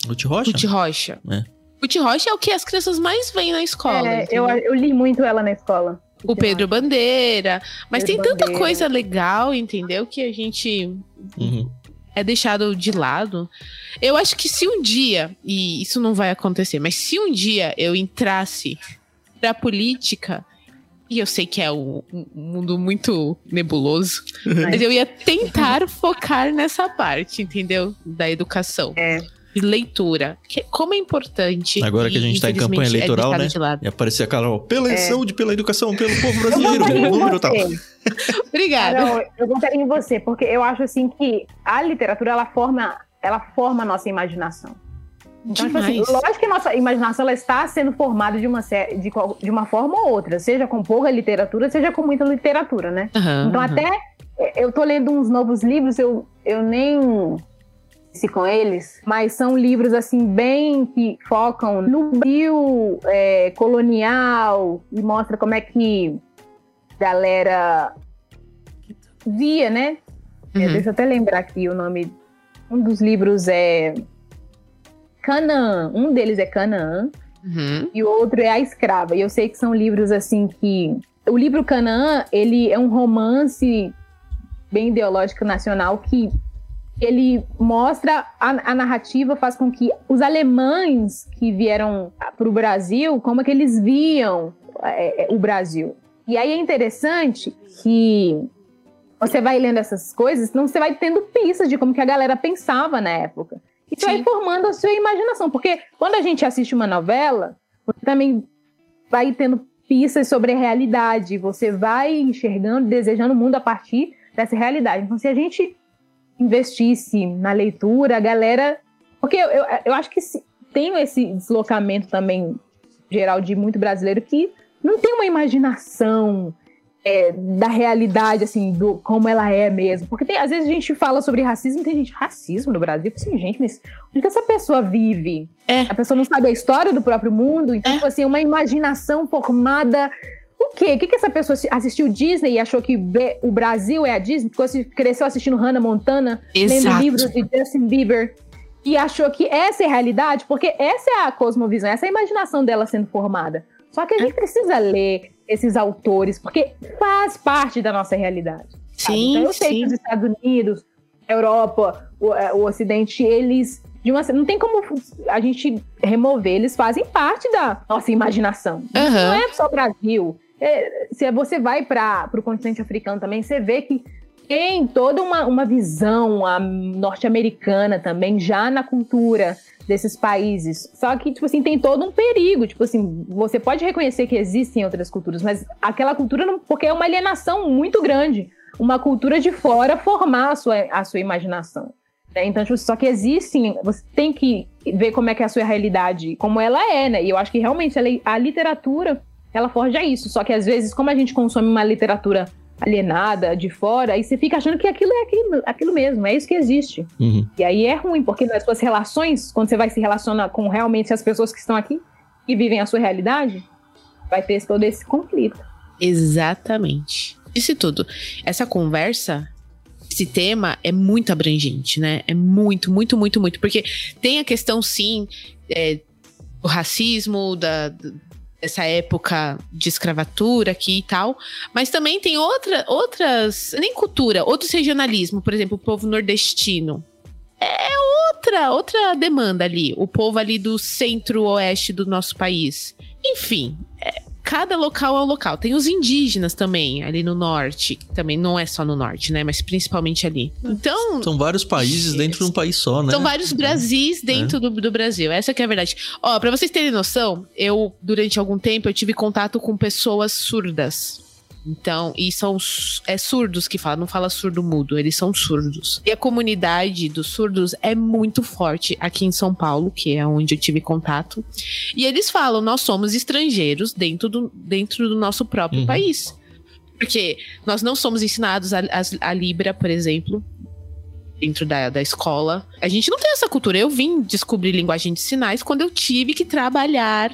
Ruth Rocha? Ruth Rocha. É. Ruth Rocha é o que as crianças mais veem na escola. É, eu, eu li muito ela na escola. O Pedro Bandeira. Mas Pedro tem tanta Bandeira. coisa legal, entendeu? Que a gente uhum. é deixado de lado. Eu acho que se um dia, e isso não vai acontecer, mas se um dia eu entrasse pra política, e eu sei que é um, um mundo muito nebuloso, [laughs] mas eu ia tentar focar nessa parte, entendeu? Da educação. É leitura. Que, como é importante. Agora que a gente está em campanha é eleitoral, é né? E aparecer a Carol, pela é. saúde, pela educação, pelo povo brasileiro, pelo número tal. [laughs] Obrigada. Carol, eu votaria em você, porque eu acho assim que a literatura ela forma, ela forma a nossa imaginação. Então, tipo assim, lógico que a nossa imaginação ela está sendo formada de uma, de, de uma forma ou outra, seja com pouca literatura, seja com muita literatura, né? Uhum, então, uhum. até eu tô lendo uns novos livros, eu, eu nem com eles, mas são livros assim bem que focam no Brasil é, colonial e mostra como é que a galera via, né? É, uhum. É, deixa eu até lembrar aqui o nome. Um dos livros é Canaã. Um deles é Canaã uhum. e o outro é A Escrava. E eu sei que são livros assim que o livro Canaã ele é um romance bem ideológico nacional que ele mostra a, a, narrativa faz com que os alemães que vieram para o Brasil, como é que eles viam é, é, o Brasil. E aí é interessante que você vai lendo essas coisas, não você vai tendo pistas de como que a galera pensava na época. E você Sim. vai formando a sua imaginação, porque quando a gente assiste uma novela, você também vai tendo pistas sobre a realidade, você vai enxergando, desejando o mundo a partir dessa realidade. Então, se a gente investisse na leitura, a galera. Porque eu, eu, eu acho que tem esse deslocamento também geral de muito brasileiro que não tem uma imaginação é, da realidade, assim, do como ela é mesmo. Porque tem, às vezes a gente fala sobre racismo e tem gente, racismo no Brasil? Assim, gente, mas onde que essa pessoa vive? É. A pessoa não sabe a história do próprio mundo, então, é. Assim, uma imaginação formada o quê? O que, que essa pessoa assistiu Disney e achou que o Brasil é a Disney? Ficou, cresceu assistindo Hannah Montana, Exato. lendo livros de Justin Bieber e achou que essa é a realidade? Porque essa é a cosmovisão, essa é a imaginação dela sendo formada. Só que a gente é. precisa ler esses autores, porque faz parte da nossa realidade. Sim, então, eu sei sim. que os Estados Unidos, a Europa, o, é, o Ocidente, eles uma, não tem como a gente remover, eles fazem parte da nossa imaginação. Uhum. Não é só Brasil. É, se você vai para o continente africano também, você vê que tem toda uma, uma visão norte-americana também, já na cultura desses países. Só que, tipo assim, tem todo um perigo. Tipo assim, você pode reconhecer que existem outras culturas, mas aquela cultura não. Porque é uma alienação muito grande. Uma cultura de fora formar a sua, a sua imaginação. Né? Então, tipo, só que existem. Você tem que ver como é que é a sua realidade, como ela é, né? E eu acho que realmente a literatura ela forja isso. Só que às vezes, como a gente consome uma literatura alienada de fora, aí você fica achando que aquilo é aquilo, aquilo mesmo, é isso que existe. Uhum. E aí é ruim, porque nas suas relações, quando você vai se relacionar com realmente as pessoas que estão aqui e vivem a sua realidade, vai ter todo esse conflito. Exatamente. Isso tudo. Essa conversa esse tema é muito abrangente, né? É muito, muito, muito, muito. Porque tem a questão, sim, é, do racismo, da, essa época de escravatura aqui e tal. Mas também tem outra, outras, nem cultura, outros regionalismo, por exemplo, o povo nordestino. É outra, outra demanda ali. O povo ali do centro-oeste do nosso país. Enfim, cada local é um local. Tem os indígenas também, ali no norte. Também não é só no norte, né? Mas principalmente ali. Então. São vários países dentro de um país só, né? São vários é. Brasis dentro é. do, do Brasil. Essa que é a verdade. Ó, pra vocês terem noção, eu, durante algum tempo, eu tive contato com pessoas surdas. Então, e são é surdos que falam, não fala surdo mudo, eles são surdos. E a comunidade dos surdos é muito forte aqui em São Paulo, que é onde eu tive contato. E eles falam, nós somos estrangeiros dentro do, dentro do nosso próprio uhum. país. Porque nós não somos ensinados a, a, a Libra, por exemplo, dentro da, da escola. A gente não tem essa cultura. Eu vim descobrir linguagem de sinais quando eu tive que trabalhar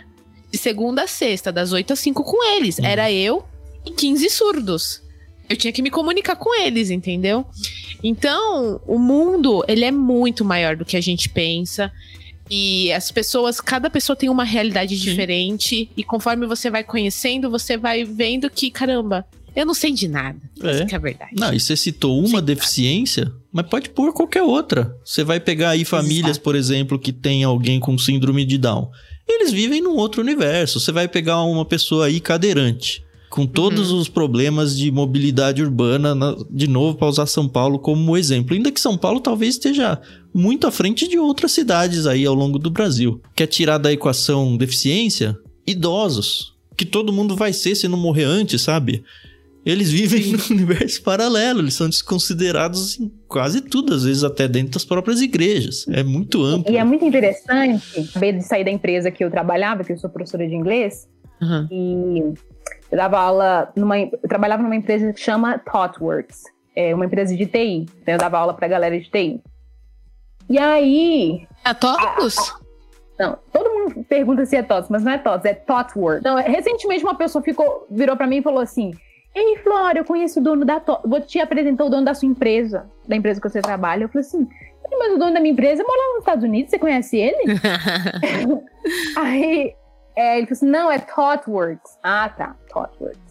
de segunda a sexta, das 8 às 5 com eles. Uhum. Era eu e 15 surdos. Eu tinha que me comunicar com eles, entendeu? Então, o mundo, ele é muito maior do que a gente pensa. E as pessoas, cada pessoa tem uma realidade Sim. diferente. E conforme você vai conhecendo, você vai vendo que, caramba, eu não sei de nada. É. Isso que é verdade. Não, e você citou uma deficiência, mas pode pôr qualquer outra. Você vai pegar aí famílias, Exato. por exemplo, que tem alguém com síndrome de Down. Eles vivem num outro universo. Você vai pegar uma pessoa aí cadeirante com todos uhum. os problemas de mobilidade urbana, na, de novo, para usar São Paulo como exemplo. Ainda que São Paulo talvez esteja muito à frente de outras cidades aí ao longo do Brasil. Quer tirar da equação deficiência? Idosos. Que todo mundo vai ser se não morrer antes, sabe? Eles vivem num [laughs] universo paralelo, eles são desconsiderados em quase tudo, às vezes até dentro das próprias igrejas. É muito amplo. E é muito interessante, acabei de sair da empresa que eu trabalhava, que eu sou professora de inglês, uhum. e eu dava aula numa. Eu trabalhava numa empresa que chama ThoughtWorks, é uma empresa de TI. Então eu dava aula pra galera de TI. E aí. É TOTOS? Não, todo mundo pergunta se é TOTOS, mas não é TOTOS, é ThoughtWorks. Então, recentemente uma pessoa ficou, virou pra mim e falou assim: Ei, Flora, eu conheço o dono da TOTOS. Vou te apresentar o dono da sua empresa, da empresa que você trabalha. Eu falei assim: mas o dono da minha empresa mora lá nos Estados Unidos, você conhece ele? [laughs] aí é, ele falou assim: não, é ThoughtWorks. Ah, tá, ThoughtWorks.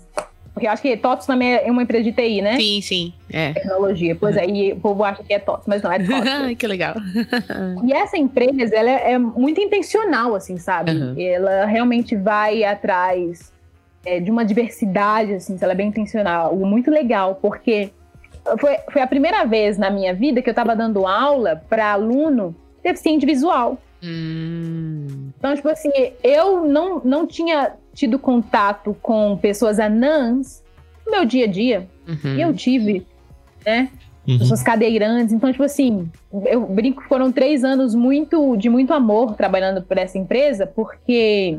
Porque eu acho que TOTS também é uma empresa de TI, né? Sim, sim. É. Tecnologia. Pois uhum. é, e o povo acha que é TOTS, mas não, é TOTS. [laughs] que legal. [laughs] e essa empresa, ela é, muito intencional, assim, sabe? Uhum. Ela realmente vai atrás é, de uma diversidade, assim, ela é bem intencional. Muito legal, porque foi, foi a primeira vez na minha vida que eu estava dando aula para aluno deficiente visual. Hum. Então, tipo assim, eu não, não tinha tido contato com pessoas anãs no meu dia a dia. Uhum. E eu tive, né? Uhum. Pessoas cadeirantes. Então, tipo assim, eu brinco que foram três anos muito de muito amor trabalhando por essa empresa, porque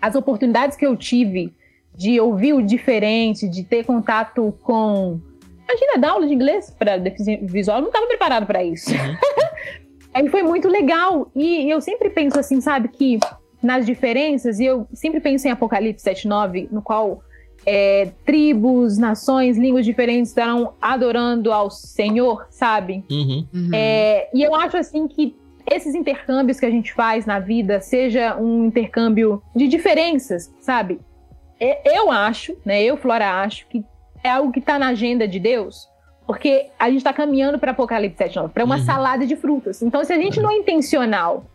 as oportunidades que eu tive de ouvir o diferente, de ter contato com. Imagina, dar aula de inglês para deficiente visual, eu não estava preparado para isso. Uhum. [laughs] Aí foi muito legal. E eu sempre penso assim, sabe, que nas diferenças, e eu sempre penso em Apocalipse 7,9, no qual é, tribos, nações, línguas diferentes estarão adorando ao Senhor, sabe? Uhum. Uhum. É, e eu acho assim que esses intercâmbios que a gente faz na vida, seja um intercâmbio de diferenças, sabe? Eu acho, né? Eu, Flora, acho que é algo que está na agenda de Deus porque a gente está caminhando para Apocalipse 7, para uma uhum. salada de frutas. Então, se a gente não é intencional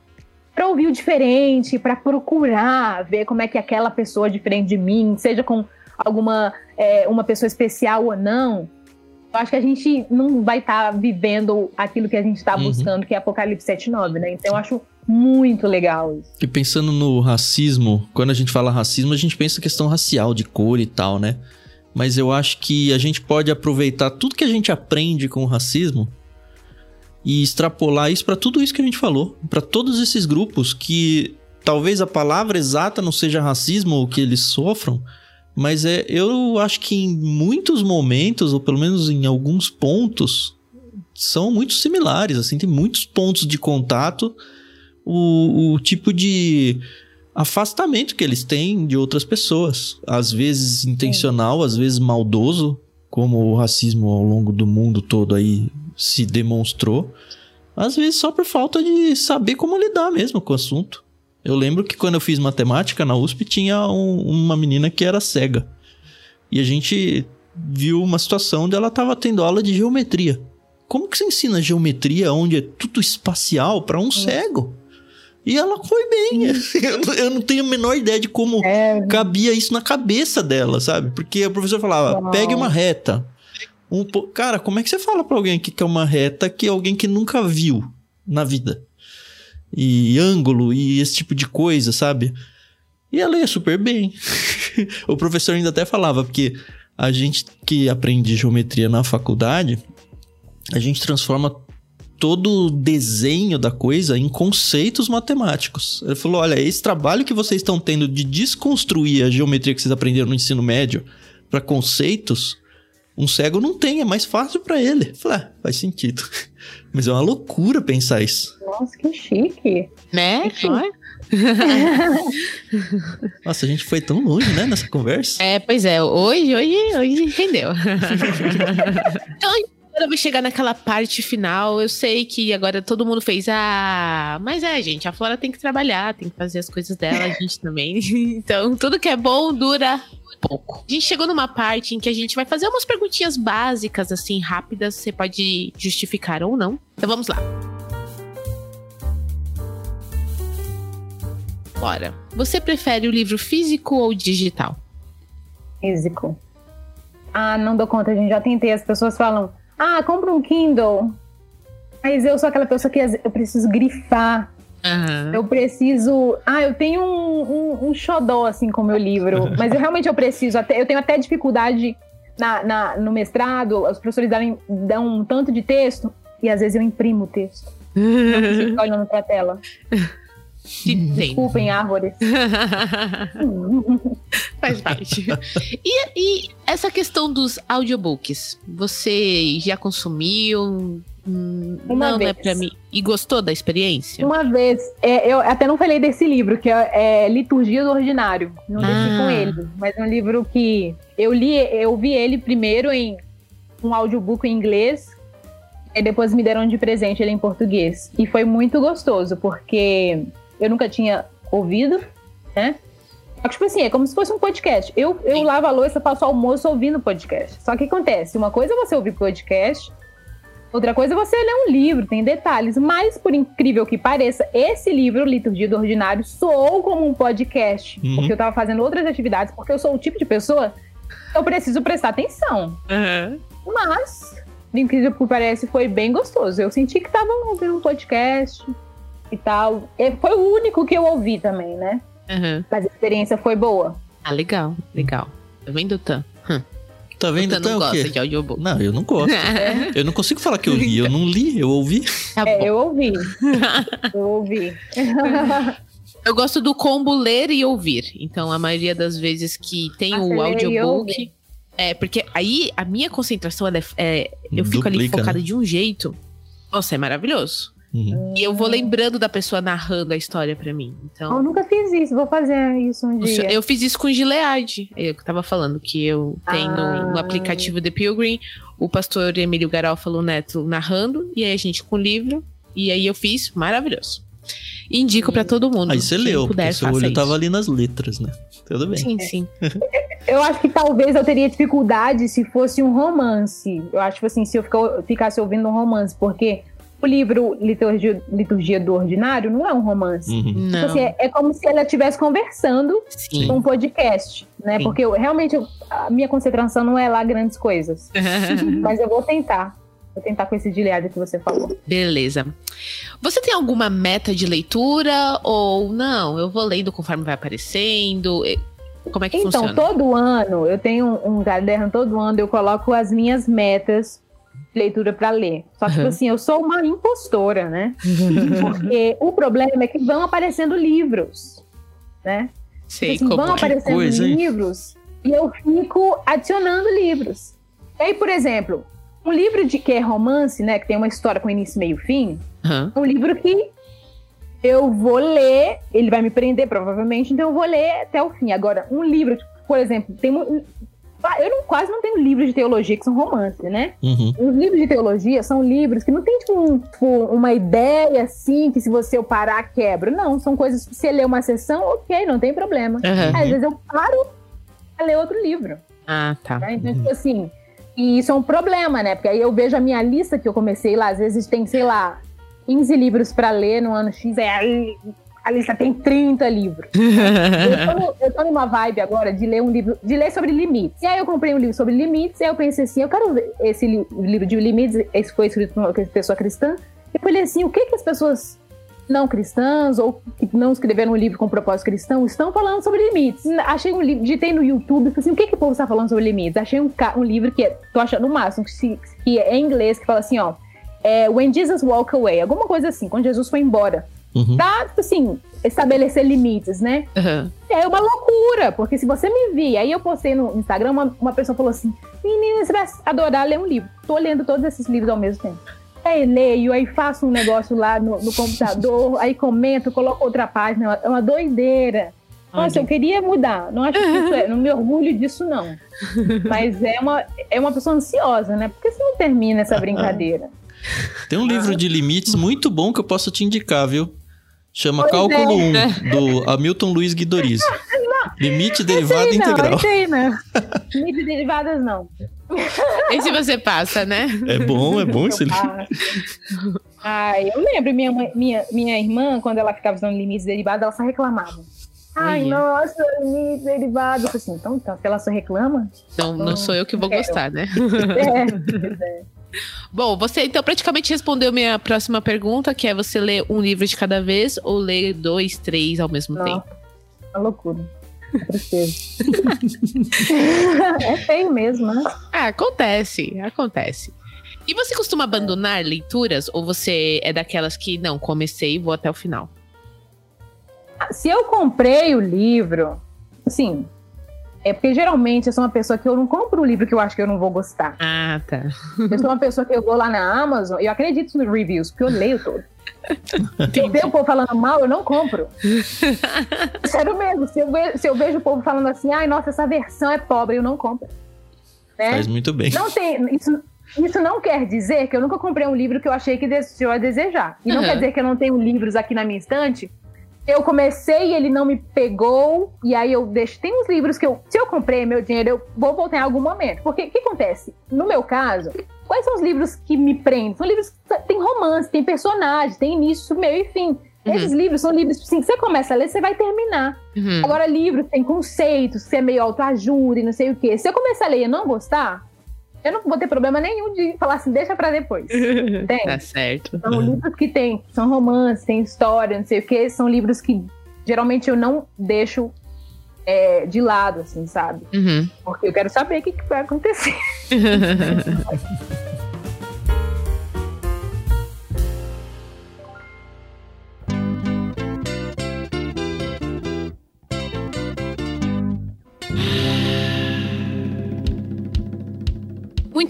para ouvir o diferente, para procurar ver como é que aquela pessoa diferente de mim, seja com alguma é, uma pessoa especial ou não, eu acho que a gente não vai estar tá vivendo aquilo que a gente está uhum. buscando, que é Apocalipse 7.9, né? Então eu acho muito legal isso. E pensando no racismo, quando a gente fala racismo, a gente pensa questão racial, de cor e tal, né? Mas eu acho que a gente pode aproveitar tudo que a gente aprende com o racismo e extrapolar isso para tudo isso que a gente falou, para todos esses grupos que talvez a palavra exata não seja racismo ou que eles sofram, mas é, eu acho que em muitos momentos, ou pelo menos em alguns pontos, são muito similares, assim, tem muitos pontos de contato, o, o tipo de afastamento que eles têm de outras pessoas. Às vezes intencional, às vezes maldoso, como o racismo ao longo do mundo todo aí se demonstrou. Às vezes só por falta de saber como lidar mesmo com o assunto. Eu lembro que quando eu fiz matemática na USP tinha um, uma menina que era cega. E a gente viu uma situação onde ela estava tendo aula de geometria. Como que você ensina geometria onde é tudo espacial para um é. cego? E ela foi bem. Eu não tenho a menor ideia de como é. cabia isso na cabeça dela, sabe? Porque a professora falava: Uau. pegue uma reta. Um, cara, como é que você fala para alguém que é uma reta que é alguém que nunca viu na vida? E ângulo e esse tipo de coisa, sabe? E ela ia super bem. [laughs] o professor ainda até falava, porque a gente que aprende geometria na faculdade, a gente transforma todo o desenho da coisa em conceitos matemáticos. Ele falou: olha, esse trabalho que vocês estão tendo de desconstruir a geometria que vocês aprenderam no ensino médio para conceitos, um cego não tem, é mais fácil para ele. Eu falei, ah, faz sentido. [laughs] Mas é uma loucura pensar isso. Nossa, que chique. Né? Que [laughs] chique. Nossa, a gente foi tão longe, né, nessa conversa. É, pois é. Hoje, hoje, hoje rendeu. [laughs] então, Agora vai chegar naquela parte final. Eu sei que agora todo mundo fez. Ah, mas é, gente, a Flora tem que trabalhar, tem que fazer as coisas dela, a [laughs] gente também. [laughs] Então, tudo que é bom dura pouco. A gente chegou numa parte em que a gente vai fazer umas perguntinhas básicas, assim, rápidas. Você pode justificar ou não. Então vamos lá. Bora. Você prefere o livro físico ou digital? Físico. Ah, não dou conta, a gente já tentei. As pessoas falam ah, compra um Kindle. Mas eu sou aquela pessoa que eu preciso grifar. Uhum. Eu preciso. Ah, eu tenho um, um, um xodó, assim, com o meu livro. [laughs] Mas eu realmente eu preciso. Até, eu tenho até dificuldade na, na, no mestrado. Os professores dão, dão um tanto de texto. E às vezes eu imprimo o texto. [laughs] Não ficar olhando pra tela. [laughs] Desculpem, árvores. [laughs] Faz parte. E, e, essa questão dos audiobooks? Você já consumiu? Hum, Uma não, vez. não é pra mim. E gostou da experiência? Uma vez. É, eu até não falei desse livro, que é, é Liturgia do Ordinário. Não ah. deixei com ele. Mas é um livro que eu li, eu vi ele primeiro em um audiobook em inglês. E depois me deram de presente ele em português. E foi muito gostoso, porque eu nunca tinha ouvido, né? Só que, tipo assim, é como se fosse um podcast. Eu, eu lavo a louça, faço almoço ouvindo podcast. Só que acontece, uma coisa é você ouvir podcast, outra coisa é você ler um livro, tem detalhes. Mas, por incrível que pareça, esse livro, Liturgia do Ordinário, soou como um podcast. Uhum. Porque eu tava fazendo outras atividades, porque eu sou o tipo de pessoa que eu preciso prestar atenção. Uhum. Mas, por incrível que pareça, foi bem gostoso. Eu senti que tava ouvindo um podcast e tal. E foi o único que eu ouvi também, né? Uhum. Mas a experiência foi boa. Ah, legal, legal. Tá vendo, Tan? Hum. Tá vendo, Tan? não gosta de audiobook. Não, eu não gosto. [laughs] eu não consigo falar que eu li. Eu não li, eu ouvi. Tá é, eu ouvi. [laughs] eu ouvi. [laughs] eu gosto do combo ler e ouvir. Então, a maioria das vezes que tem o audiobook... É, porque aí a minha concentração, é, é eu fico Duplica, ali focada né? de um jeito. Nossa, é maravilhoso. Uhum. E eu vou lembrando da pessoa narrando a história para mim. Então, eu nunca fiz isso, vou fazer isso um dia. Eu fiz isso com Gilead. Eu tava falando que eu tenho ah. no aplicativo The Pilgrim o pastor Emílio Garofalo Neto narrando, e aí a gente com o livro, e aí eu fiz, maravilhoso. Indico para todo mundo. Aí você leu, puder, seu olho isso. tava ali nas letras, né? Tudo bem. Sim, sim. eu acho que talvez eu teria dificuldade se fosse um romance. Eu acho que assim, se eu ficasse ouvindo um romance, porque o livro Liturgia, Liturgia do Ordinário não é um romance. Uhum. Tipo assim, é, é, como se ela estivesse conversando Sim. com um podcast, né? Sim. Porque eu, realmente eu, a minha concentração não é lá grandes coisas. [laughs] Mas eu vou tentar. Vou tentar com esse dileado que você falou. Beleza. Você tem alguma meta de leitura ou não? Eu vou lendo conforme vai aparecendo. Como é que então, funciona? Então, todo ano, eu tenho um, um caderno, todo ano eu coloco as minhas metas leitura para ler. Só que, tipo assim, eu sou uma impostora, né? [laughs] Porque o problema é que vão aparecendo livros, né? Sei, tipo assim, vão aparecendo coisa, livros e eu fico adicionando livros. E aí, por exemplo, um livro de que é romance, né? Que tem uma história com início, meio e fim. Uhum. Um livro que eu vou ler, ele vai me prender provavelmente, então eu vou ler até o fim. Agora, um livro, por exemplo, tem eu não, quase não tenho livros de teologia que são romance, né? Uhum. Os livros de teologia são livros que não tem tipo, um, tipo, uma ideia assim que se você parar quebra. Não, são coisas que você lê uma sessão, ok, não tem problema. Uhum. Às vezes eu paro pra ler outro livro. Ah, tá. tá? Então, tipo assim, e isso é um problema, né? Porque aí eu vejo a minha lista que eu comecei lá, às vezes tem, sei lá, 15 livros para ler no ano X, é a lista tem 30 livros. [laughs] eu, tô, eu tô numa vibe agora de ler um livro, de ler sobre limites. E aí eu comprei um livro sobre limites, e aí eu pensei assim, eu quero ver esse li livro de limites, esse foi escrito por uma pessoa cristã. E eu falei assim, o que que as pessoas não cristãs ou que não escreveram um livro com propósito cristão estão falando sobre limites. Achei um livro, digitei no YouTube, assim, o que, que o povo está falando sobre limites? Achei um, um livro que é, tô achando o máximo, que, que é em inglês, que fala assim, ó, é, When Jesus Walk Away, alguma coisa assim, quando Jesus foi embora. Uhum. Pra, tipo assim, estabelecer limites, né? Uhum. É uma loucura, porque se você me vir, aí eu postei no Instagram, uma, uma pessoa falou assim, menina, você vai adorar ler um livro. Tô lendo todos esses livros ao mesmo tempo. Aí leio, aí faço um negócio lá no, no computador, [laughs] aí comento, coloco outra página, é uma doideira. Nossa, eu queria mudar. Não acho que isso é, não me orgulho disso, não. [laughs] Mas é uma, é uma pessoa ansiosa, né? Por que você não termina essa brincadeira? Tem um livro de limites muito bom que eu posso te indicar, viu? Chama pois Cálculo é. 1, do Hamilton Luiz Guidorizo. Limite derivado não, integral. Esse não. Limite derivadas não. [laughs] Esse você passa, né? É bom, é bom esse livro. Ai, eu lembro, minha, minha, minha irmã, quando ela ficava usando limites derivados, ela só reclamava. Ai, nossa, limites derivados. Eu falei assim, então, então, se ela só reclama. Então, não sou eu que vou gostar, né? É, [laughs] é. Bom, você então praticamente respondeu minha próxima pergunta, que é você ler um livro de cada vez ou ler dois, três ao mesmo Não, tempo? É uma loucura. [laughs] é feio mesmo, né? Ah, acontece, acontece. E você costuma abandonar leituras ou você é daquelas que não, comecei e vou até o final? Se eu comprei o livro, assim, é porque geralmente eu sou uma pessoa que eu não compro um livro que eu acho que eu não vou gostar. Ah, tá. Eu sou uma pessoa que eu vou lá na Amazon e eu acredito nos reviews, porque eu leio todo. Se eu vejo o povo falando mal, eu não compro. Sério mesmo. Se eu, vejo, se eu vejo o povo falando assim, ai, nossa, essa versão é pobre, eu não compro. Né? Faz muito bem. Não tem. Isso, isso não quer dizer que eu nunca comprei um livro que eu achei que deixou a desejar. E não quer dizer que eu não tenho livros aqui na minha estante eu comecei e ele não me pegou, e aí eu deixo. Tem uns livros que eu, se eu comprei meu dinheiro, eu vou voltar em algum momento. Porque o que acontece? No meu caso, quais são os livros que me prendem? São livros que tem romance, tem personagem, tem início, meio e fim. Uhum. Esses livros são livros assim, que você começa a ler, você vai terminar. Uhum. Agora, livros tem conceitos, que é meio autoajuda e não sei o quê. Se eu começar a ler e não gostar, eu não vou ter problema nenhum de falar assim, deixa pra depois. [laughs] Tem? tá certo. São livros que tem, são romances, tem história, não sei o que, são livros que geralmente eu não deixo é, de lado, assim, sabe? Uhum. Porque eu quero saber o que, que vai acontecer. [laughs]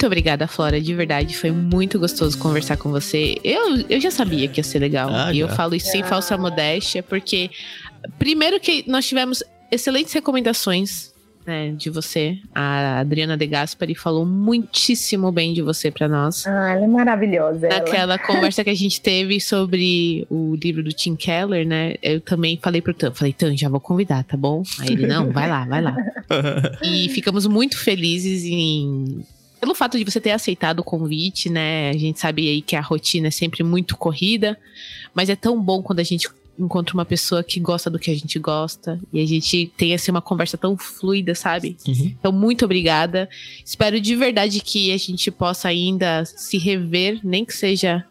Muito obrigada, Flora, de verdade. Foi muito gostoso conversar com você. Eu, eu já sabia que ia ser legal. Ah, e já. eu falo isso sem ah. falsa modéstia, porque, primeiro, que nós tivemos excelentes recomendações né, de você. A Adriana De Gaspari falou muitíssimo bem de você para nós. Ah, ela é maravilhosa. Naquela ela. conversa que a gente teve sobre o livro do Tim Keller, né? Eu também falei pro Tan, falei, Tan, já vou convidar, tá bom? Aí ele, não, vai lá, vai lá. [laughs] e ficamos muito felizes em pelo fato de você ter aceitado o convite, né? A gente sabe aí que a rotina é sempre muito corrida, mas é tão bom quando a gente encontra uma pessoa que gosta do que a gente gosta e a gente tem assim uma conversa tão fluida, sabe? Uhum. Então, muito obrigada. Espero de verdade que a gente possa ainda se rever, nem que seja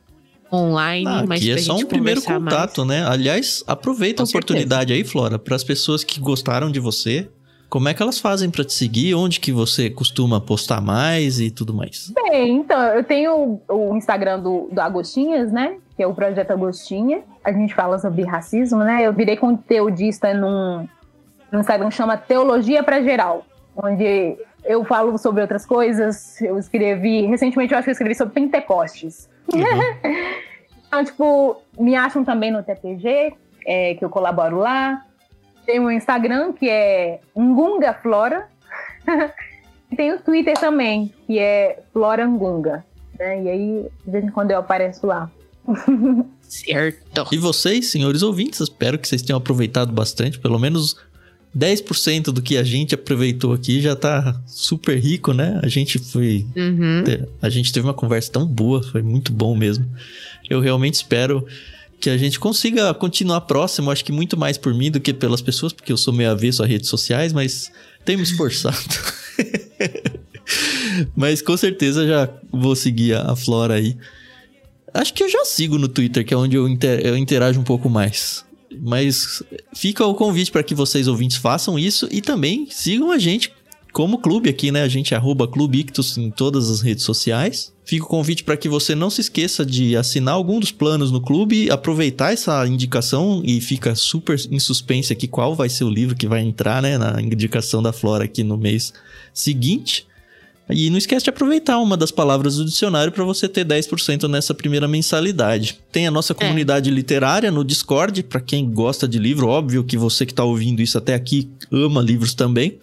online, ah, mas aqui é só um primeiro contato, mais. né? Aliás, aproveita Com a oportunidade certeza. aí, Flora, para as pessoas que gostaram de você, como é que elas fazem para te seguir? Onde que você costuma postar mais e tudo mais? Bem, então, eu tenho o Instagram do, do Agostinhas, né? Que é o Projeto Agostinha. A gente fala sobre racismo, né? Eu virei conteudista num, num Instagram que chama Teologia para Geral, onde eu falo sobre outras coisas. Eu escrevi, recentemente eu acho que eu escrevi sobre Pentecostes. Uhum. [laughs] então, tipo, me acham também no TPG, é, que eu colaboro lá. Tem o Instagram, que é Ngunga Flora. [laughs] e tem o Twitter também, que é Flora Ngunga. Né? E aí, de vez em quando eu apareço lá. [laughs] certo. E vocês, senhores ouvintes, espero que vocês tenham aproveitado bastante, pelo menos 10% do que a gente aproveitou aqui já tá super rico, né? A gente foi. Uhum. A gente teve uma conversa tão boa, foi muito bom mesmo. Eu realmente espero que a gente consiga continuar próximo, acho que muito mais por mim do que pelas pessoas, porque eu sou meio avesso a redes sociais, mas tenho me esforçado. [laughs] mas com certeza já vou seguir a Flora aí. Acho que eu já sigo no Twitter, que é onde eu, inter, eu interajo um pouco mais. Mas fica o convite para que vocês ouvintes façam isso e também sigam a gente como clube aqui, né? A gente é arroba Clube Ictus em todas as redes sociais. Fica o convite para que você não se esqueça de assinar algum dos planos no clube, aproveitar essa indicação e fica super em suspense aqui qual vai ser o livro que vai entrar, né, na indicação da Flora aqui no mês seguinte. E não esquece de aproveitar uma das palavras do dicionário para você ter 10% nessa primeira mensalidade. Tem a nossa é. comunidade é. literária no Discord, para quem gosta de livro, óbvio que você que está ouvindo isso até aqui ama livros também.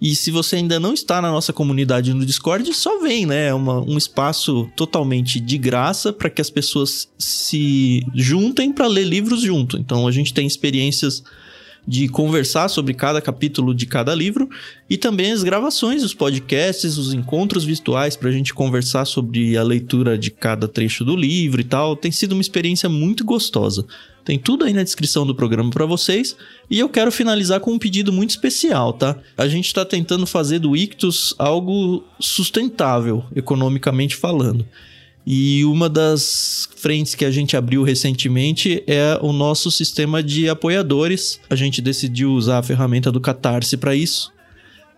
E se você ainda não está na nossa comunidade no Discord, só vem, né? É uma, um espaço totalmente de graça para que as pessoas se juntem para ler livros junto. Então a gente tem experiências de conversar sobre cada capítulo de cada livro e também as gravações, os podcasts, os encontros virtuais para a gente conversar sobre a leitura de cada trecho do livro e tal. Tem sido uma experiência muito gostosa. Tem tudo aí na descrição do programa para vocês. E eu quero finalizar com um pedido muito especial, tá? A gente está tentando fazer do Ictus algo sustentável, economicamente falando. E uma das frentes que a gente abriu recentemente é o nosso sistema de apoiadores. A gente decidiu usar a ferramenta do Catarse para isso.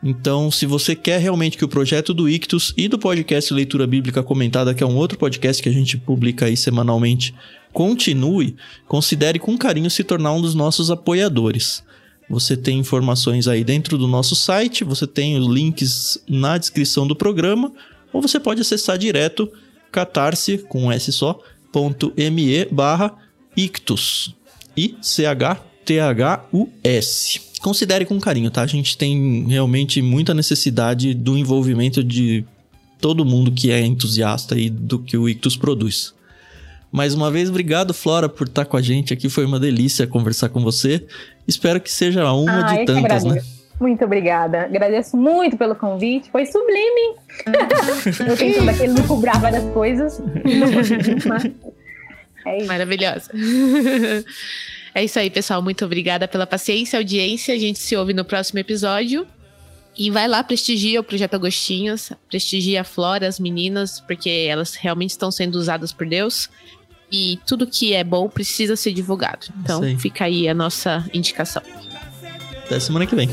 Então, se você quer realmente que o projeto do Ictus e do podcast Leitura Bíblica Comentada, que é um outro podcast que a gente publica aí semanalmente, continue, considere com carinho se tornar um dos nossos apoiadores. Você tem informações aí dentro do nosso site, você tem os links na descrição do programa, ou você pode acessar direto catarse com um S só, ponto .me barra ictus. I-C-H-T-H-U-S. Considere com carinho, tá? A gente tem realmente muita necessidade do envolvimento de todo mundo que é entusiasta aí do que o Ictus produz. Mais uma vez, obrigado, Flora, por estar com a gente aqui. Foi uma delícia conversar com você. Espero que seja uma ah, de tantas, né? Muito obrigada. Agradeço muito pelo convite. Foi sublime. eu tentando aquele não cobrar várias coisas. é isso. Maravilhosa. É isso aí, pessoal. Muito obrigada pela paciência, audiência. A gente se ouve no próximo episódio. E vai lá, prestigia o Projeto Agostinhos, prestigia a Flora, as meninas, porque elas realmente estão sendo usadas por Deus. E tudo que é bom precisa ser divulgado. Então, fica aí a nossa indicação. Até semana que vem.